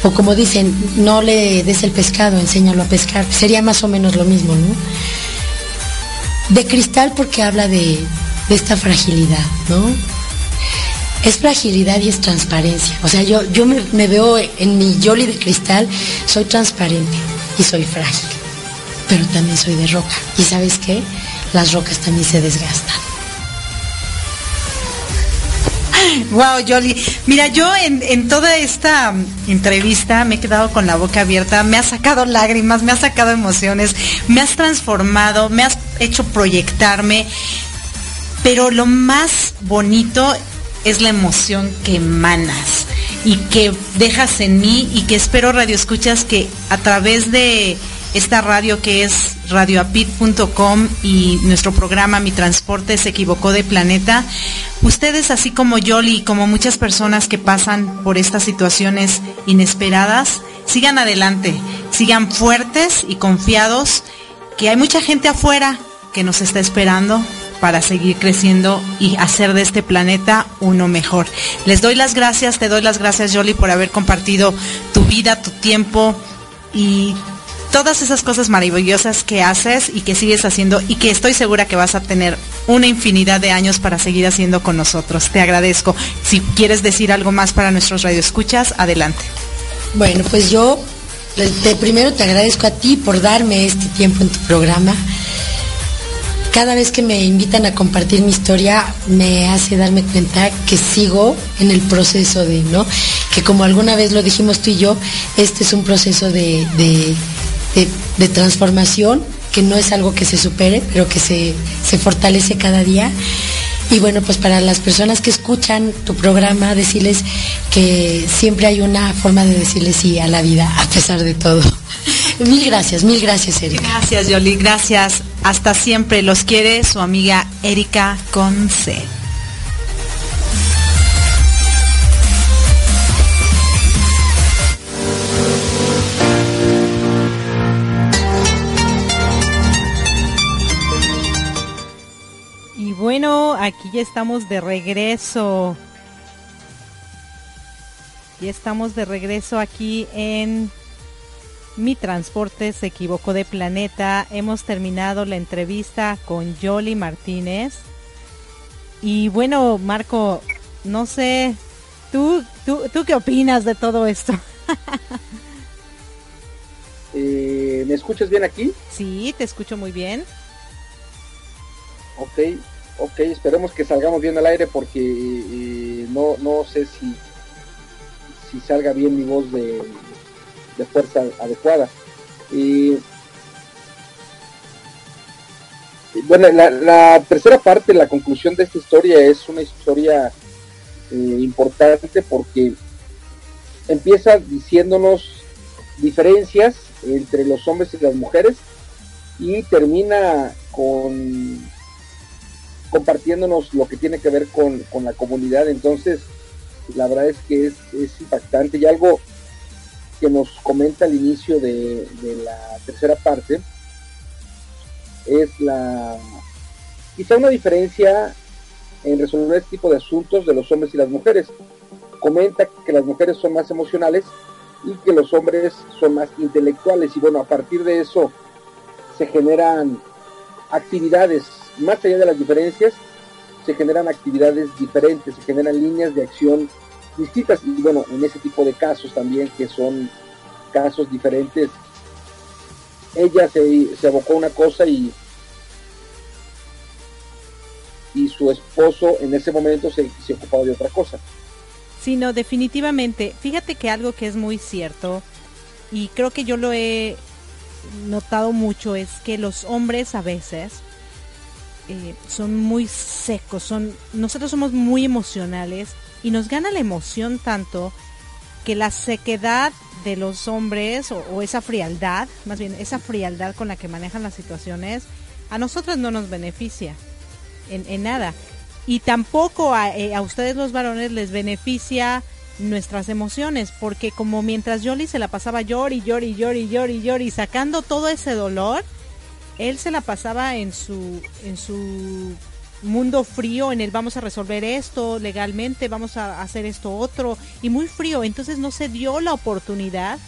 [SPEAKER 9] O como dicen, no le des el pescado, enséñalo a pescar. Sería más o menos lo mismo, ¿no? De cristal porque habla de de esta fragilidad, ¿no? Es fragilidad y es transparencia. O sea, yo, yo me, veo en mi Yoli de cristal, soy transparente y soy frágil, pero también soy de roca. ¿Y sabes qué? Las rocas también se desgastan.
[SPEAKER 5] Wow, Yoli. Mira, yo en, en, toda esta entrevista me he quedado con la boca abierta, me has sacado lágrimas, me has sacado emociones, me has transformado, me has
[SPEAKER 10] hecho proyectarme, pero lo más bonito es la emoción que emanas y que dejas en mí y que espero radio escuchas que a través de esta radio que es radioapit.com y nuestro programa Mi Transporte se equivocó de planeta, ustedes así como Yoli y como muchas personas que pasan por estas situaciones inesperadas, sigan adelante, sigan fuertes y confiados, que hay mucha gente afuera que nos está esperando para seguir creciendo y hacer de este planeta uno mejor. Les doy las gracias, te doy las gracias Yoli por haber compartido tu vida, tu tiempo y todas esas cosas maravillosas que haces y que sigues haciendo y que estoy segura que vas a tener una infinidad de años para seguir haciendo con nosotros. Te agradezco. Si quieres decir algo más para nuestros radioescuchas, adelante.
[SPEAKER 9] Bueno, pues yo primero te agradezco a ti por darme este tiempo en tu programa cada vez que me invitan a compartir mi historia me hace darme cuenta que sigo en el proceso de, ¿no? Que como alguna vez lo dijimos tú y yo, este es un proceso de, transformación, que no es algo que se supere, pero que se, se fortalece cada día. Y bueno, pues para las personas que escuchan tu programa, decirles que siempre hay una forma de decirles sí a la vida, a pesar de todo. Mil gracias, mil gracias, Erika.
[SPEAKER 10] Gracias, Yoli, gracias. Hasta siempre. Los quiere su amiga Erika Conce.
[SPEAKER 5] Y bueno, aquí ya estamos de regreso. Ya estamos de regreso aquí en mi transporte se equivocó de planeta. Hemos terminado la entrevista con Yoli Martínez. Y bueno, Marco, no sé, ¿tú, tú, tú qué opinas de todo esto?
[SPEAKER 7] eh, ¿Me escuchas bien aquí?
[SPEAKER 5] Sí, te escucho muy bien.
[SPEAKER 7] Ok, ok, esperemos que salgamos bien al aire porque eh, no, no sé si, si salga bien mi voz de, de fuerza adecuada. Y bueno, la, tercera parte, la conclusión de esta historia es una historia eh, importante porque empieza diciéndonos diferencias entre los hombres y las mujeres y termina con compartiéndonos lo que tiene que ver con, la comunidad. Entonces, la verdad es que es, es impactante y algo que nos comenta al inicio de, la tercera parte es la quizá una diferencia en resolver este tipo de asuntos de los hombres y las mujeres. Comenta que las mujeres son más emocionales y que los hombres son más intelectuales y bueno, a partir de eso se generan actividades, más allá de las diferencias, se generan actividades diferentes, se generan líneas de acción distintas y bueno, en ese tipo de casos también que son casos diferentes, ella se, se abocó a una cosa y y su esposo en ese momento se, se ocupaba de otra cosa.
[SPEAKER 5] Sí, no, definitivamente. Fíjate que algo que es muy cierto, y creo que yo lo he notado mucho, es que los hombres a veces eh, son muy secos, son, nosotros somos muy emocionales y nos gana la emoción tanto que la sequedad de los hombres o, esa frialdad, más bien esa frialdad con la que manejan las situaciones, a nosotros no nos beneficia en, nada. Y tampoco eh, a, ustedes los varones les beneficia nuestras emociones, porque como mientras Yoli se la pasaba llori, llori, llori, llori, llori, sacando todo ese dolor, él se la pasaba en su, en su mundo frío en el vamos a resolver esto legalmente, vamos a hacer esto otro, y muy frío, entonces no se dio la oportunidad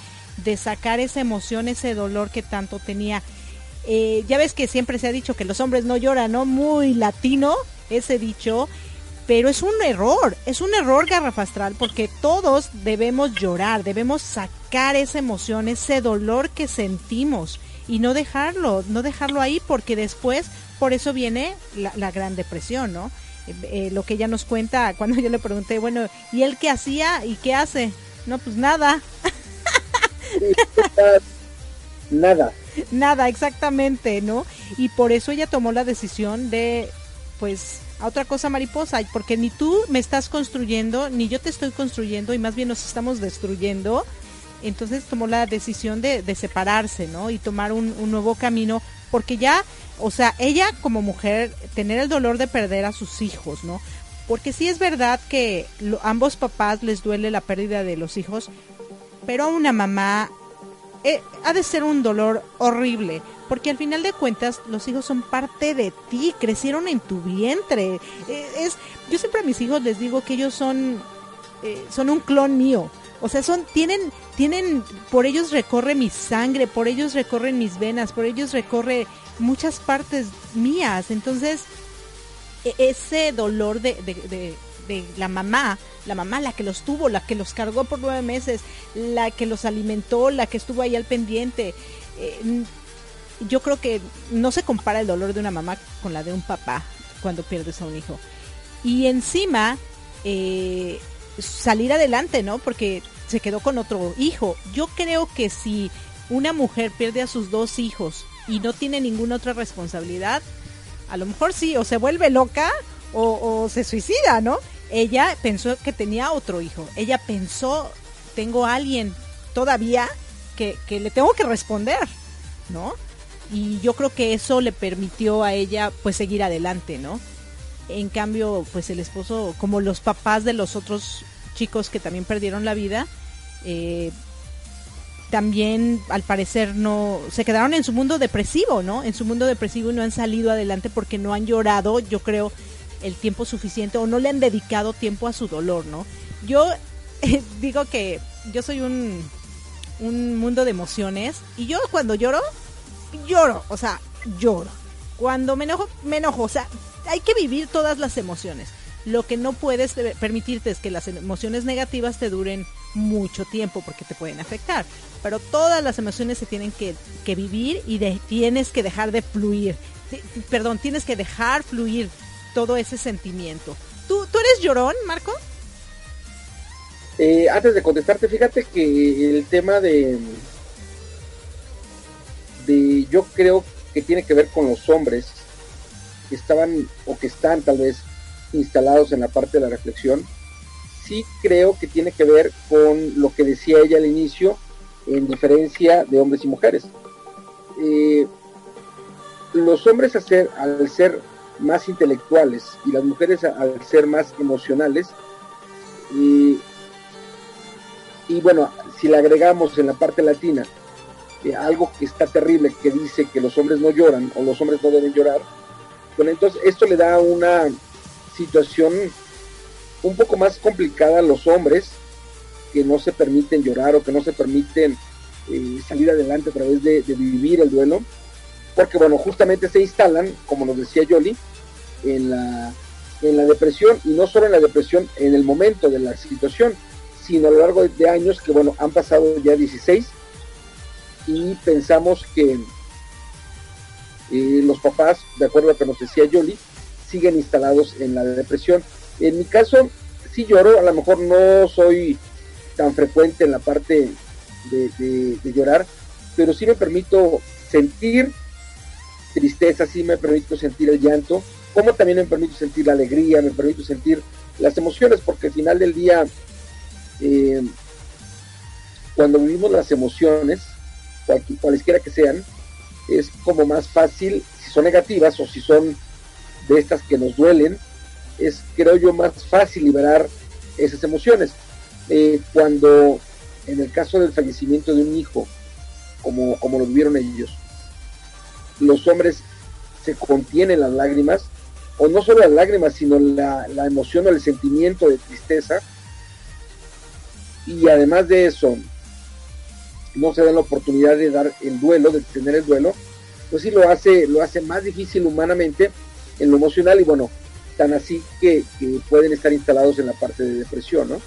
[SPEAKER 5] de sacar esa emoción, ese dolor que tanto tenía. Eh, ya ves que siempre se ha dicho que los hombres no lloran, ¿no? Muy latino ese dicho, pero es un error, es un error garrafastral porque todos debemos llorar, debemos sacar esa emoción, ese dolor que sentimos y no dejarlo, no dejarlo ahí porque después por eso viene la, Gran Depresión, ¿no? Eh, eh, lo que ella nos cuenta cuando yo le pregunté, bueno, ¿y él qué hacía y qué hace? No, pues nada.
[SPEAKER 7] nada.
[SPEAKER 5] Nada, exactamente, ¿no? Y por eso ella tomó la decisión de, pues, a otra cosa mariposa, porque ni tú me estás construyendo, ni yo te estoy construyendo, y más bien nos estamos destruyendo. Entonces tomó la decisión de, de separarse, ¿no? Y tomar un, un nuevo camino, porque ya, o sea, ella como mujer, tener el dolor de perder a sus hijos, ¿no? Porque sí es verdad que lo, ambos papás les duele la pérdida de los hijos, pero a una mamá eh, ha de ser un dolor horrible, porque al final de cuentas los hijos son parte de ti, crecieron en tu vientre. Eh, es, yo siempre a mis hijos les digo que ellos son, eh, son un clon mío. O sea, son, tienen, tienen, por ellos recorre mi sangre, por ellos recorren mis venas, por ellos recorre muchas partes mías. Entonces, e, ese dolor de, de, de, la mamá, la mamá la que los tuvo, la que los cargó por nueve meses, la que los alimentó, la que estuvo ahí al pendiente. Eh, yo creo que no se compara el dolor de una mamá con la de un papá cuando pierdes a un hijo. Y encima, eh, salir adelante, ¿no? Porque se quedó con otro hijo. Yo creo que si una mujer pierde a sus dos hijos y no tiene ninguna otra responsabilidad, a lo mejor sí, o se vuelve loca o, se suicida, ¿no? Ella pensó que tenía otro hijo. Ella pensó, tengo a alguien todavía que, que le tengo que responder, ¿no? Y yo creo que eso le permitió a ella pues seguir adelante, ¿no? En cambio, pues el esposo, como los papás de los otros chicos que también perdieron la vida, eh, también al parecer no se quedaron en su mundo depresivo, ¿no? En su mundo depresivo y no han salido adelante porque no han llorado, yo creo, el tiempo suficiente o no le han dedicado tiempo a su dolor, ¿no? Yo eh, digo que yo soy un un mundo de emociones y yo cuando lloro lloro, o sea, lloro. Cuando me enojo, me enojo, o sea, hay que vivir todas las emociones. Lo que no puedes permitirte es que las emociones negativas te duren mucho tiempo porque te pueden afectar. Pero todas las emociones se tienen que, que vivir y de, tienes que dejar de fluir. Perdón, tienes que dejar fluir todo ese sentimiento. ¿Tú, ¿tú eres llorón, Marco?
[SPEAKER 7] Eh, antes de contestarte, fíjate que el tema de, de yo creo que tiene que ver con los hombres que estaban o que están tal vez instalados en la parte de la reflexión, sí creo que tiene que ver con lo que decía ella al inicio, en diferencia de hombres y mujeres. Eh, los hombres al ser, más intelectuales y las mujeres al ser más emocionales, y, y bueno, si le agregamos en la parte latina eh, algo que está terrible, que dice que los hombres no lloran o los hombres no deben llorar, bueno, entonces esto le da una situación un poco más complicada los hombres que no se permiten llorar o que no se permiten eh, salir adelante a través de, de, vivir el duelo, porque bueno, justamente se instalan, como nos decía Yoli, en la, en la depresión y no solo en la depresión en el momento de la situación, sino a lo largo de años que bueno, han pasado ya 16 y pensamos que eh, los papás, de acuerdo a lo que nos decía Yoli, siguen instalados en la depresión. En mi caso, sí lloro, a lo mejor no soy tan frecuente en la parte de, llorar, pero sí me permito sentir tristeza, sí me permito sentir el llanto, como también me permito sentir la alegría, me permito sentir las emociones, porque al final del día, eh, cuando vivimos las emociones, cualesquiera que sean, es como más fácil, si son negativas o si son de estas que nos duelen, es creo yo más fácil liberar esas emociones. Eh, cuando en el caso del fallecimiento de un hijo, como, como lo vivieron ellos, los hombres se contienen las lágrimas, o no solo las lágrimas, sino la, la emoción o el sentimiento de tristeza, y además de eso, no se dan la oportunidad de dar el duelo, de tener el duelo, pues sí lo hace, lo hace más difícil humanamente en lo emocional y bueno, tan así que, que pueden estar instalados en la parte de depresión, ¿no?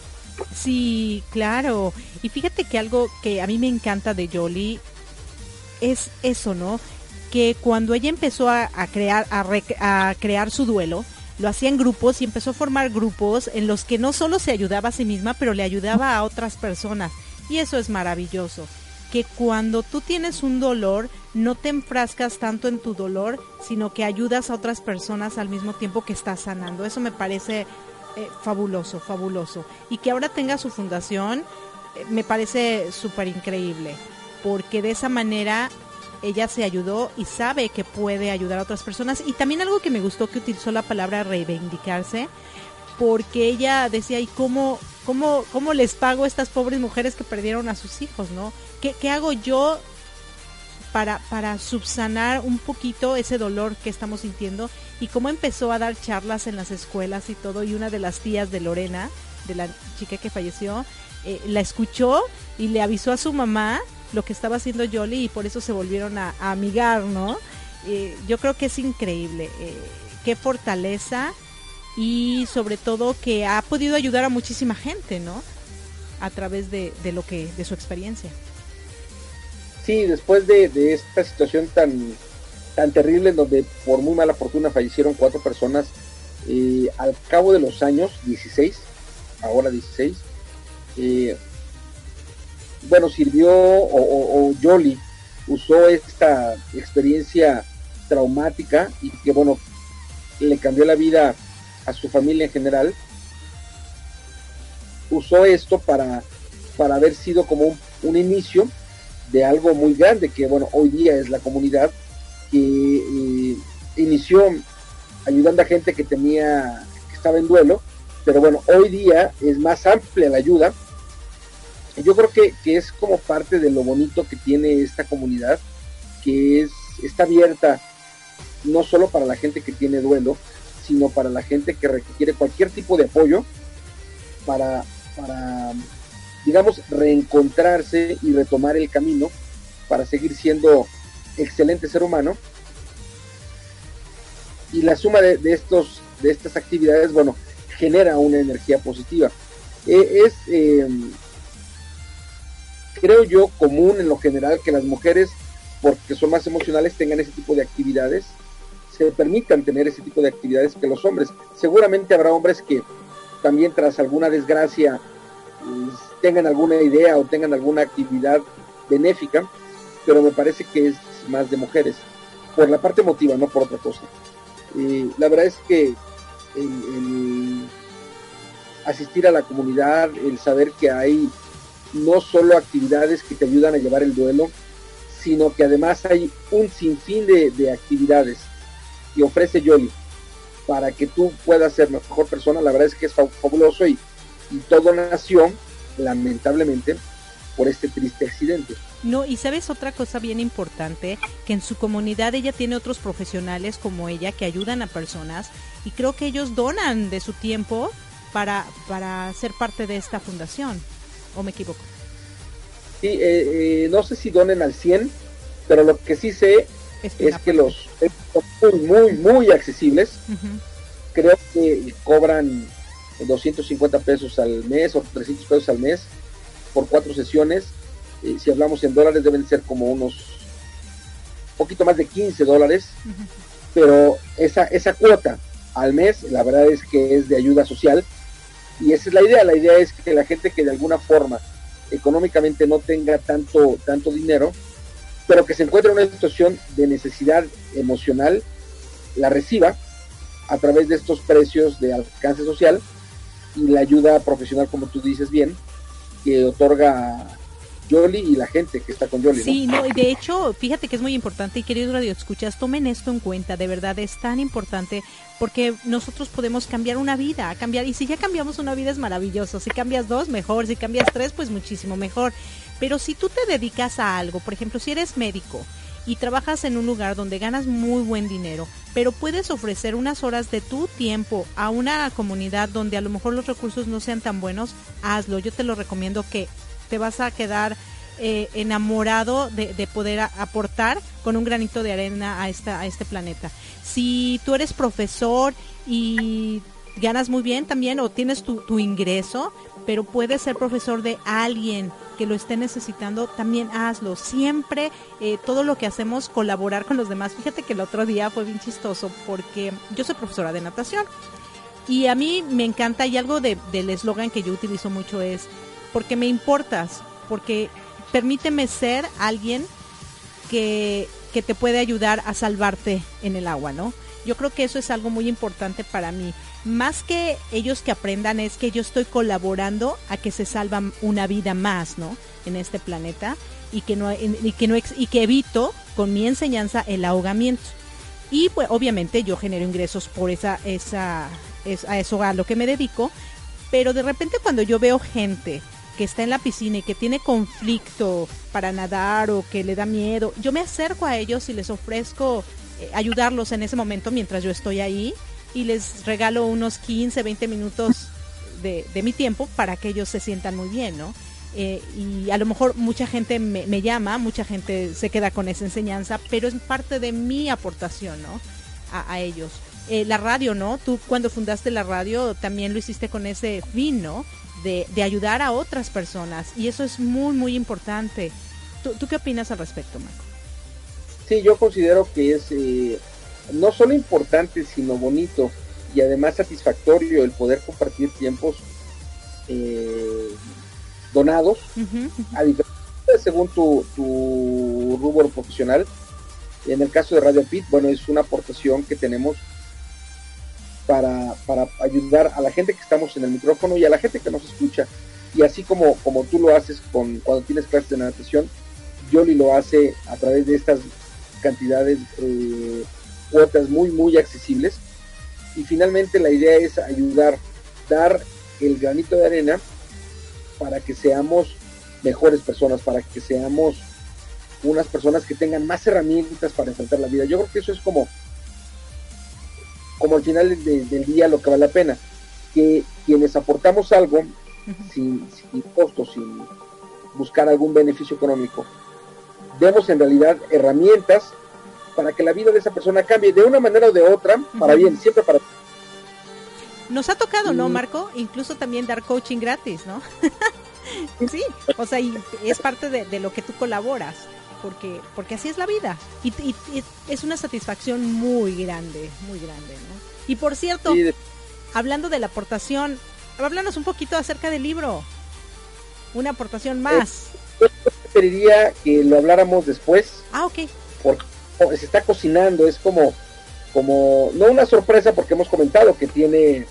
[SPEAKER 5] Sí, claro. Y fíjate que algo que a mí me encanta de Jolie es eso, ¿no? Que cuando ella empezó a, a crear, a, rec, a crear su duelo, lo hacía en grupos y empezó a formar grupos en los que no solo se ayudaba a sí misma, pero le ayudaba a otras personas. Y eso es maravilloso. Que cuando tú tienes un dolor, no te enfrascas tanto en tu dolor, sino que ayudas a otras personas al mismo tiempo que estás sanando. Eso me parece eh, fabuloso, fabuloso. Y que ahora tenga su fundación, eh, me parece súper increíble, porque de esa manera ella se ayudó y sabe que puede ayudar a otras personas. Y también algo que me gustó que utilizó la palabra reivindicarse, porque ella decía, ¿y cómo, cómo, cómo les pago a estas pobres mujeres que perdieron a sus hijos, no? ¿Qué, qué hago yo para, para subsanar un poquito ese dolor que estamos sintiendo? Y cómo empezó a dar charlas en las escuelas y todo, y una de las tías de Lorena, de la chica que falleció, eh, la escuchó y le avisó a su mamá lo que estaba haciendo Yoli y por eso se volvieron a, a amigar, ¿no? Eh, yo creo que es increíble. Eh, qué fortaleza y sobre todo que ha podido ayudar a muchísima gente, ¿no? A través de, de lo que, de su experiencia.
[SPEAKER 7] Sí, después de, esta situación tan, tan terrible en donde por muy mala fortuna fallecieron cuatro personas, eh, al cabo de los años, 16, ahora 16, eh, bueno, sirvió o, o, usó esta experiencia traumática y que bueno, le cambió la vida a su familia en general, usó esto para, para haber sido como un, un, inicio de algo muy grande que bueno, hoy día es la comunidad que eh, inició ayudando a gente que tenía, que estaba en duelo, pero bueno, hoy día es más amplia la ayuda. Yo creo que, que, es como parte de lo bonito que tiene esta comunidad, que es está abierta no solo para la gente que tiene duelo, sino para la gente que requiere cualquier tipo de apoyo para, para digamos, reencontrarse y retomar el camino para seguir siendo excelente ser humano. Y la suma de, de estos, de estas actividades, bueno, genera una energía positiva. Eh, es eh, creo yo, común en lo general que las mujeres, porque son más emocionales, tengan ese tipo de actividades, se permitan tener ese tipo de actividades que los hombres. Seguramente habrá hombres que también tras alguna desgracia tengan alguna idea o tengan alguna actividad benéfica, pero me parece que es más de mujeres, por la parte emotiva, no por otra cosa. La verdad es que el asistir a la comunidad, el saber que hay no solo actividades que te ayudan a llevar el duelo, sino que además hay un sinfín de, de actividades que ofrece Yoli para que tú puedas ser mejor persona. La verdad es que es fabuloso y, y todo nació, lamentablemente, por este triste accidente.
[SPEAKER 5] No, y sabes otra cosa bien importante, que en su comunidad ella tiene otros profesionales como ella que ayudan a personas y creo que ellos donan de su tiempo para, para ser parte de esta fundación. ¿O me equivoco?
[SPEAKER 7] Sí, eh, eh, no sé si donen al 100, pero lo que sí sé es, es que los son muy, muy, accesibles. Uh -huh. Creo que cobran 250 pesos al mes o 300 pesos al mes por cuatro sesiones. Eh, si hablamos en dólares deben ser como unos poquito más de 15 dólares, uh -huh. pero esa, esa cuota al mes, la verdad es que es de ayuda social y esa es la idea, la idea es que la gente que de alguna forma económicamente no tenga tanto, tanto dinero, pero que se encuentre en una situación de necesidad emocional, la reciba a través de estos precios de alcance social y la ayuda profesional, como tú dices bien, que otorga Yoli y la gente que está con Yoli.
[SPEAKER 5] Sí, ¿no? no, de hecho, fíjate que es muy importante y queridos radio escuchas, tomen esto en cuenta, de verdad es tan importante porque nosotros podemos cambiar una vida, cambiar y si ya cambiamos una vida es maravilloso, si cambias dos mejor, si cambias tres pues muchísimo mejor, pero si tú te dedicas a algo, por ejemplo, si eres médico y trabajas en un lugar donde ganas muy buen dinero, pero puedes ofrecer unas horas de tu tiempo a una comunidad donde a lo mejor los recursos no sean tan buenos, hazlo. Yo te lo recomiendo que te vas a quedar eh, enamorado de, de poder aportar con un granito de arena a, esta, a este planeta. Si tú eres profesor y ganas muy bien también o tienes tu, ingreso, pero puedes ser profesor de alguien que lo esté necesitando, también hazlo. Siempre eh, todo lo que hacemos, colaborar con los demás. Fíjate que el otro día fue bien chistoso porque yo soy profesora de natación y a mí me encanta y algo de, del eslogan que yo utilizo mucho es porque me importas, porque permíteme ser alguien que, que te puede ayudar a salvarte en el agua, ¿no? Yo creo que eso es algo muy importante para mí. Más que ellos que aprendan es que yo estoy colaborando a que se salva una vida más, ¿no? En este planeta y que no y que no y que evito con mi enseñanza el ahogamiento. Y pues obviamente yo genero ingresos por esa esa es a eso a lo que me dedico, pero de repente cuando yo veo gente que está en la piscina y que tiene conflicto para nadar o que le da miedo, yo me acerco a ellos y les ofrezco eh, ayudarlos en ese momento mientras yo estoy ahí y les regalo unos 15, 20 minutos de, mi tiempo para que ellos se sientan muy bien, ¿no? Eh, y a lo mejor mucha gente me, llama, mucha gente se queda con esa enseñanza, pero es parte de mi aportación, ¿no? A ellos. Eh, la radio, ¿no? Tú cuando fundaste la radio también lo hiciste con ese fin, ¿no? De, de ayudar a otras personas y eso es muy, muy importante. ¿Tú, ¿Tú, qué opinas al respecto, Marco?
[SPEAKER 7] Sí, yo considero que es eh, no solo importante, sino bonito y además satisfactorio el poder compartir tiempos eh, donados, uh -huh. a según tu, tu, rubro profesional. En el caso de Radio Pit, bueno, es una aportación que tenemos para, ayudar a la gente que estamos en el micrófono y a la gente que nos escucha. Y así como, como tú lo haces con, cuando tienes clases de natación, Yoli lo hace a través de estas cantidades, eh, cuotas muy, muy accesibles. Y finalmente la idea es ayudar, dar el granito de arena para que seamos mejores personas, para que seamos unas personas que tengan más herramientas para enfrentar la vida. Yo creo que eso es como, como al final de, del día lo que vale la pena, que quienes aportamos algo uh -huh. sin, sin costo, sin buscar algún beneficio económico, demos en realidad herramientas para que la vida de esa persona cambie de una manera o de otra, uh -huh. para bien, siempre para
[SPEAKER 5] nos ha tocado, ¿no, Marco? Incluso también dar coaching gratis, ¿no? sí, o sea, y es parte de, de, lo que tú colaboras, porque, porque así es la vida. Y, y, y, es una satisfacción muy grande, muy grande, ¿no? Y por cierto, sí, de... hablando de la aportación, háblanos un poquito acerca del libro. Una aportación más.
[SPEAKER 7] Eh, yo preferiría que lo habláramos después.
[SPEAKER 5] Ah, ok.
[SPEAKER 7] Porque se está cocinando, es como, como, no una sorpresa porque hemos comentado que tiene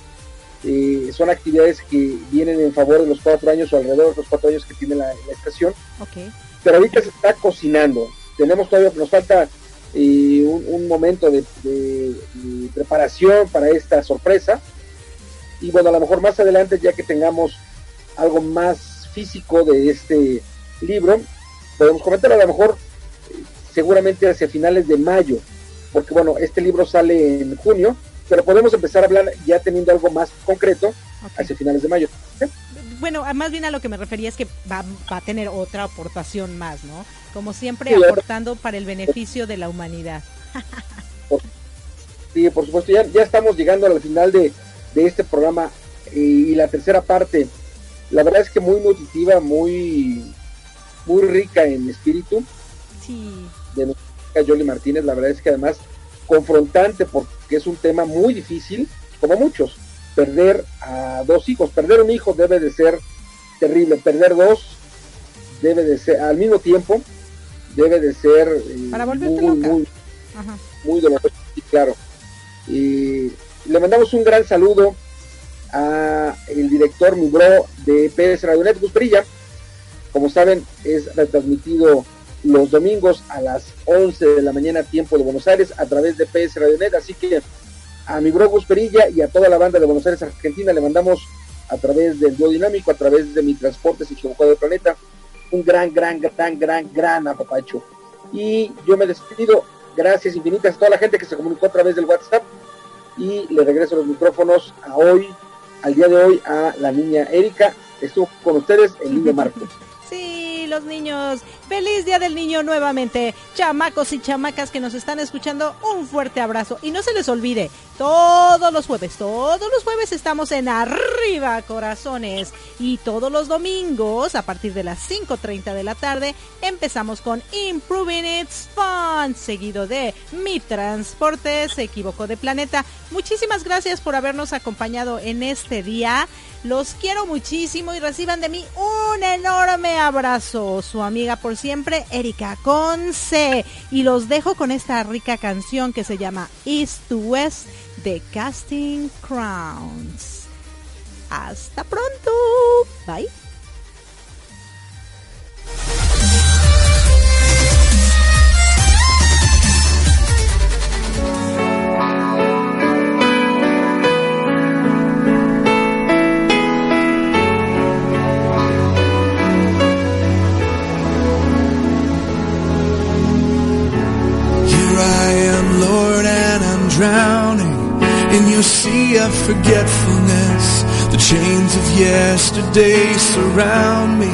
[SPEAKER 7] eh, son actividades que vienen en favor de los cuatro años o alrededor de los cuatro años que tiene la, la estación.
[SPEAKER 5] Okay.
[SPEAKER 7] Pero ahorita se está cocinando. Tenemos todavía, nos falta eh, un, un, momento de, de, de, preparación para esta sorpresa. Y bueno, a lo mejor más adelante, ya que tengamos algo más físico de este libro, podemos comentar a lo mejor eh, seguramente hacia finales de mayo, porque bueno, este libro sale en junio, pero podemos empezar a hablar ya teniendo algo más concreto okay. hacia finales de mayo.
[SPEAKER 5] ¿Sí? Bueno, más bien a lo que me refería es que va, va, a tener otra aportación más, ¿no? Como siempre, sí, aportando para el beneficio de la humanidad.
[SPEAKER 7] Sí, por supuesto, ya, ya estamos llegando al final de, de este programa y, y la tercera parte, la verdad es que muy nutritiva, muy, muy rica en espíritu.
[SPEAKER 5] Sí.
[SPEAKER 7] De nuestra Yoli Martínez, la verdad es que además confrontante porque es un tema muy difícil, como muchos. Perder a dos hijos, perder un hijo debe de ser terrible, perder dos debe de ser, al mismo tiempo, debe de ser
[SPEAKER 5] eh, Para muy,
[SPEAKER 7] loca. muy, Ajá. muy doloroso, y claro. Y le mandamos un gran saludo a el director, mi bro, de PS Radionet, Gus Perilla. Como saben, es retransmitido los domingos a las 11 de la mañana tiempo de Buenos Aires a través de PS Radionet, así que a mi bro Gus Perilla y a toda la banda de Buenos Aires Argentina le mandamos a través del dúo dinámico, a través de mi transporte equivocado del planeta, un gran, gran, gran, gran, gran apapacho. Y yo me despido, gracias infinitas a toda la gente que se comunicó a través del WhatsApp y le regreso los micrófonos a hoy, al día de hoy, a la niña Erika. Estuvo con ustedes el niño Marco.
[SPEAKER 5] Sí, los niños. Feliz Día del Niño nuevamente. Chamacos y chamacas que nos están escuchando, un fuerte abrazo. Y no se les olvide, todos los jueves, todos los jueves estamos en Arriba Corazones. Y todos los domingos, a partir de las 5.30 de la tarde, empezamos con Improving It's Fun, seguido de Mi Transporte se equivocó de planeta. Muchísimas gracias por habernos acompañado en este día. Los quiero muchísimo y reciban de mí un enorme abrazo. Su amiga por siempre, Erika Conce. Y los dejo con esta rica canción que se llama East to West de Casting Crowns. Hasta pronto. Bye.
[SPEAKER 11] Forgetfulness. The chains of yesterday surround me.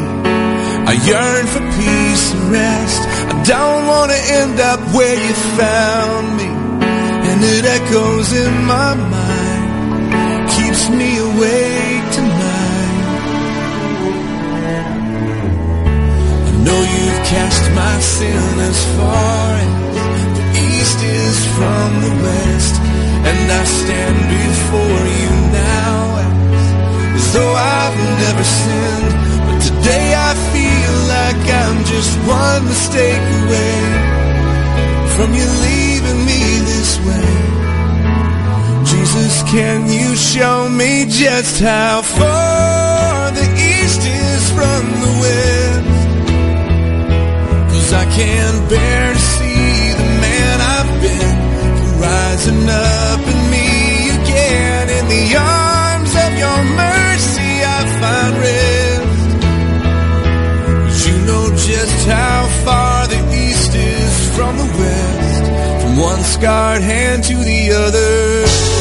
[SPEAKER 11] I yearn for peace and rest. I don't want to end up where you found me. And it echoes in my mind, keeps me awake tonight. I know you've cast my sin as far as the east is from the west, and I stand before you now as, though I've never sinned. But today I feel like I'm just one mistake away from you leaving me this way. Jesus, can you show me just how far the east is from the west? Cause I can't bear to see rising up in me again. In the arms of your mercy, I find rest. You know just how far the east is from the west, from one scarred hand to the other.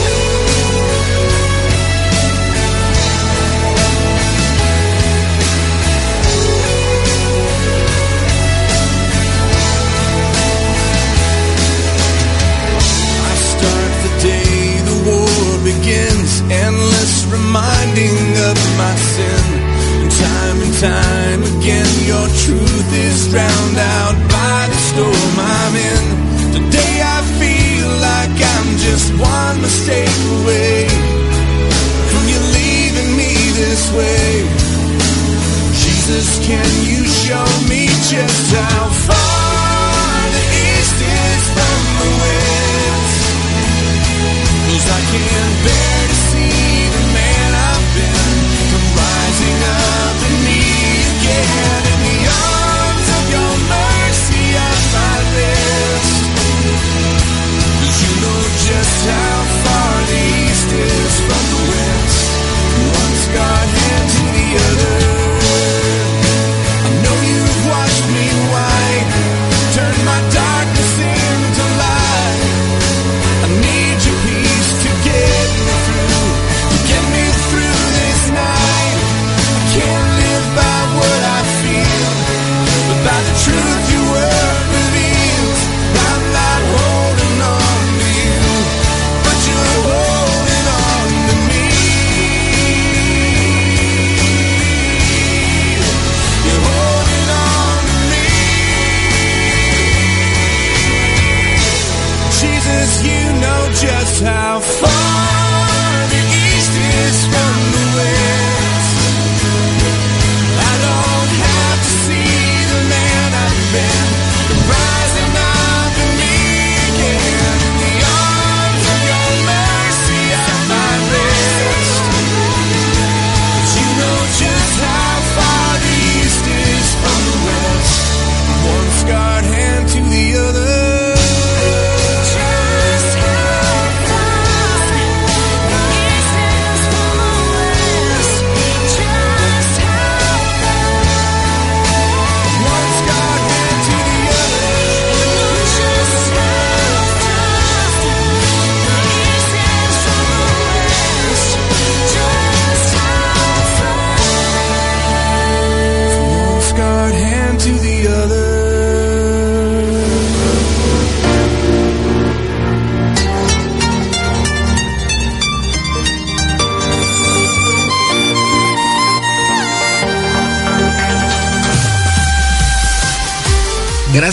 [SPEAKER 11] Begins, endless reminding of my sin. And time and time again, your truth is drowned out by the storm I'm in. Today I feel like I'm just one mistake away from you leaving me this way. Jesus, can you show me just how far the east is from the west? Cause I can't bear just how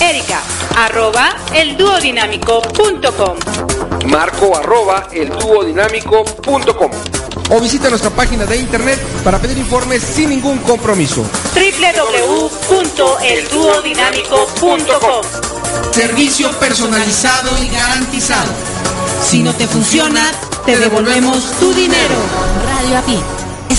[SPEAKER 12] Erika, arroba elduodinámico.com.
[SPEAKER 7] Marco, arroba elduodinámico.com. O visita nuestra página de internet para pedir informes sin ningún compromiso.
[SPEAKER 12] www.elduodinámico.com.
[SPEAKER 7] Servicio personalizado y garantizado.
[SPEAKER 5] Si no te funciona, te devolvemos tu dinero.
[SPEAKER 13] Radio API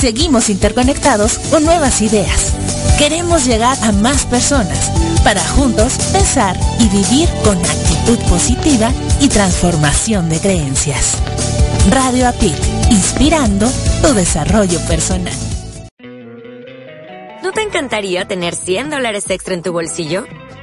[SPEAKER 13] Seguimos interconectados con nuevas ideas. Queremos llegar a más personas para juntos pensar y vivir con actitud positiva y transformación de creencias. Radio Apit, inspirando tu desarrollo personal.
[SPEAKER 14] ¿No te encantaría tener 100 dólares extra en tu bolsillo?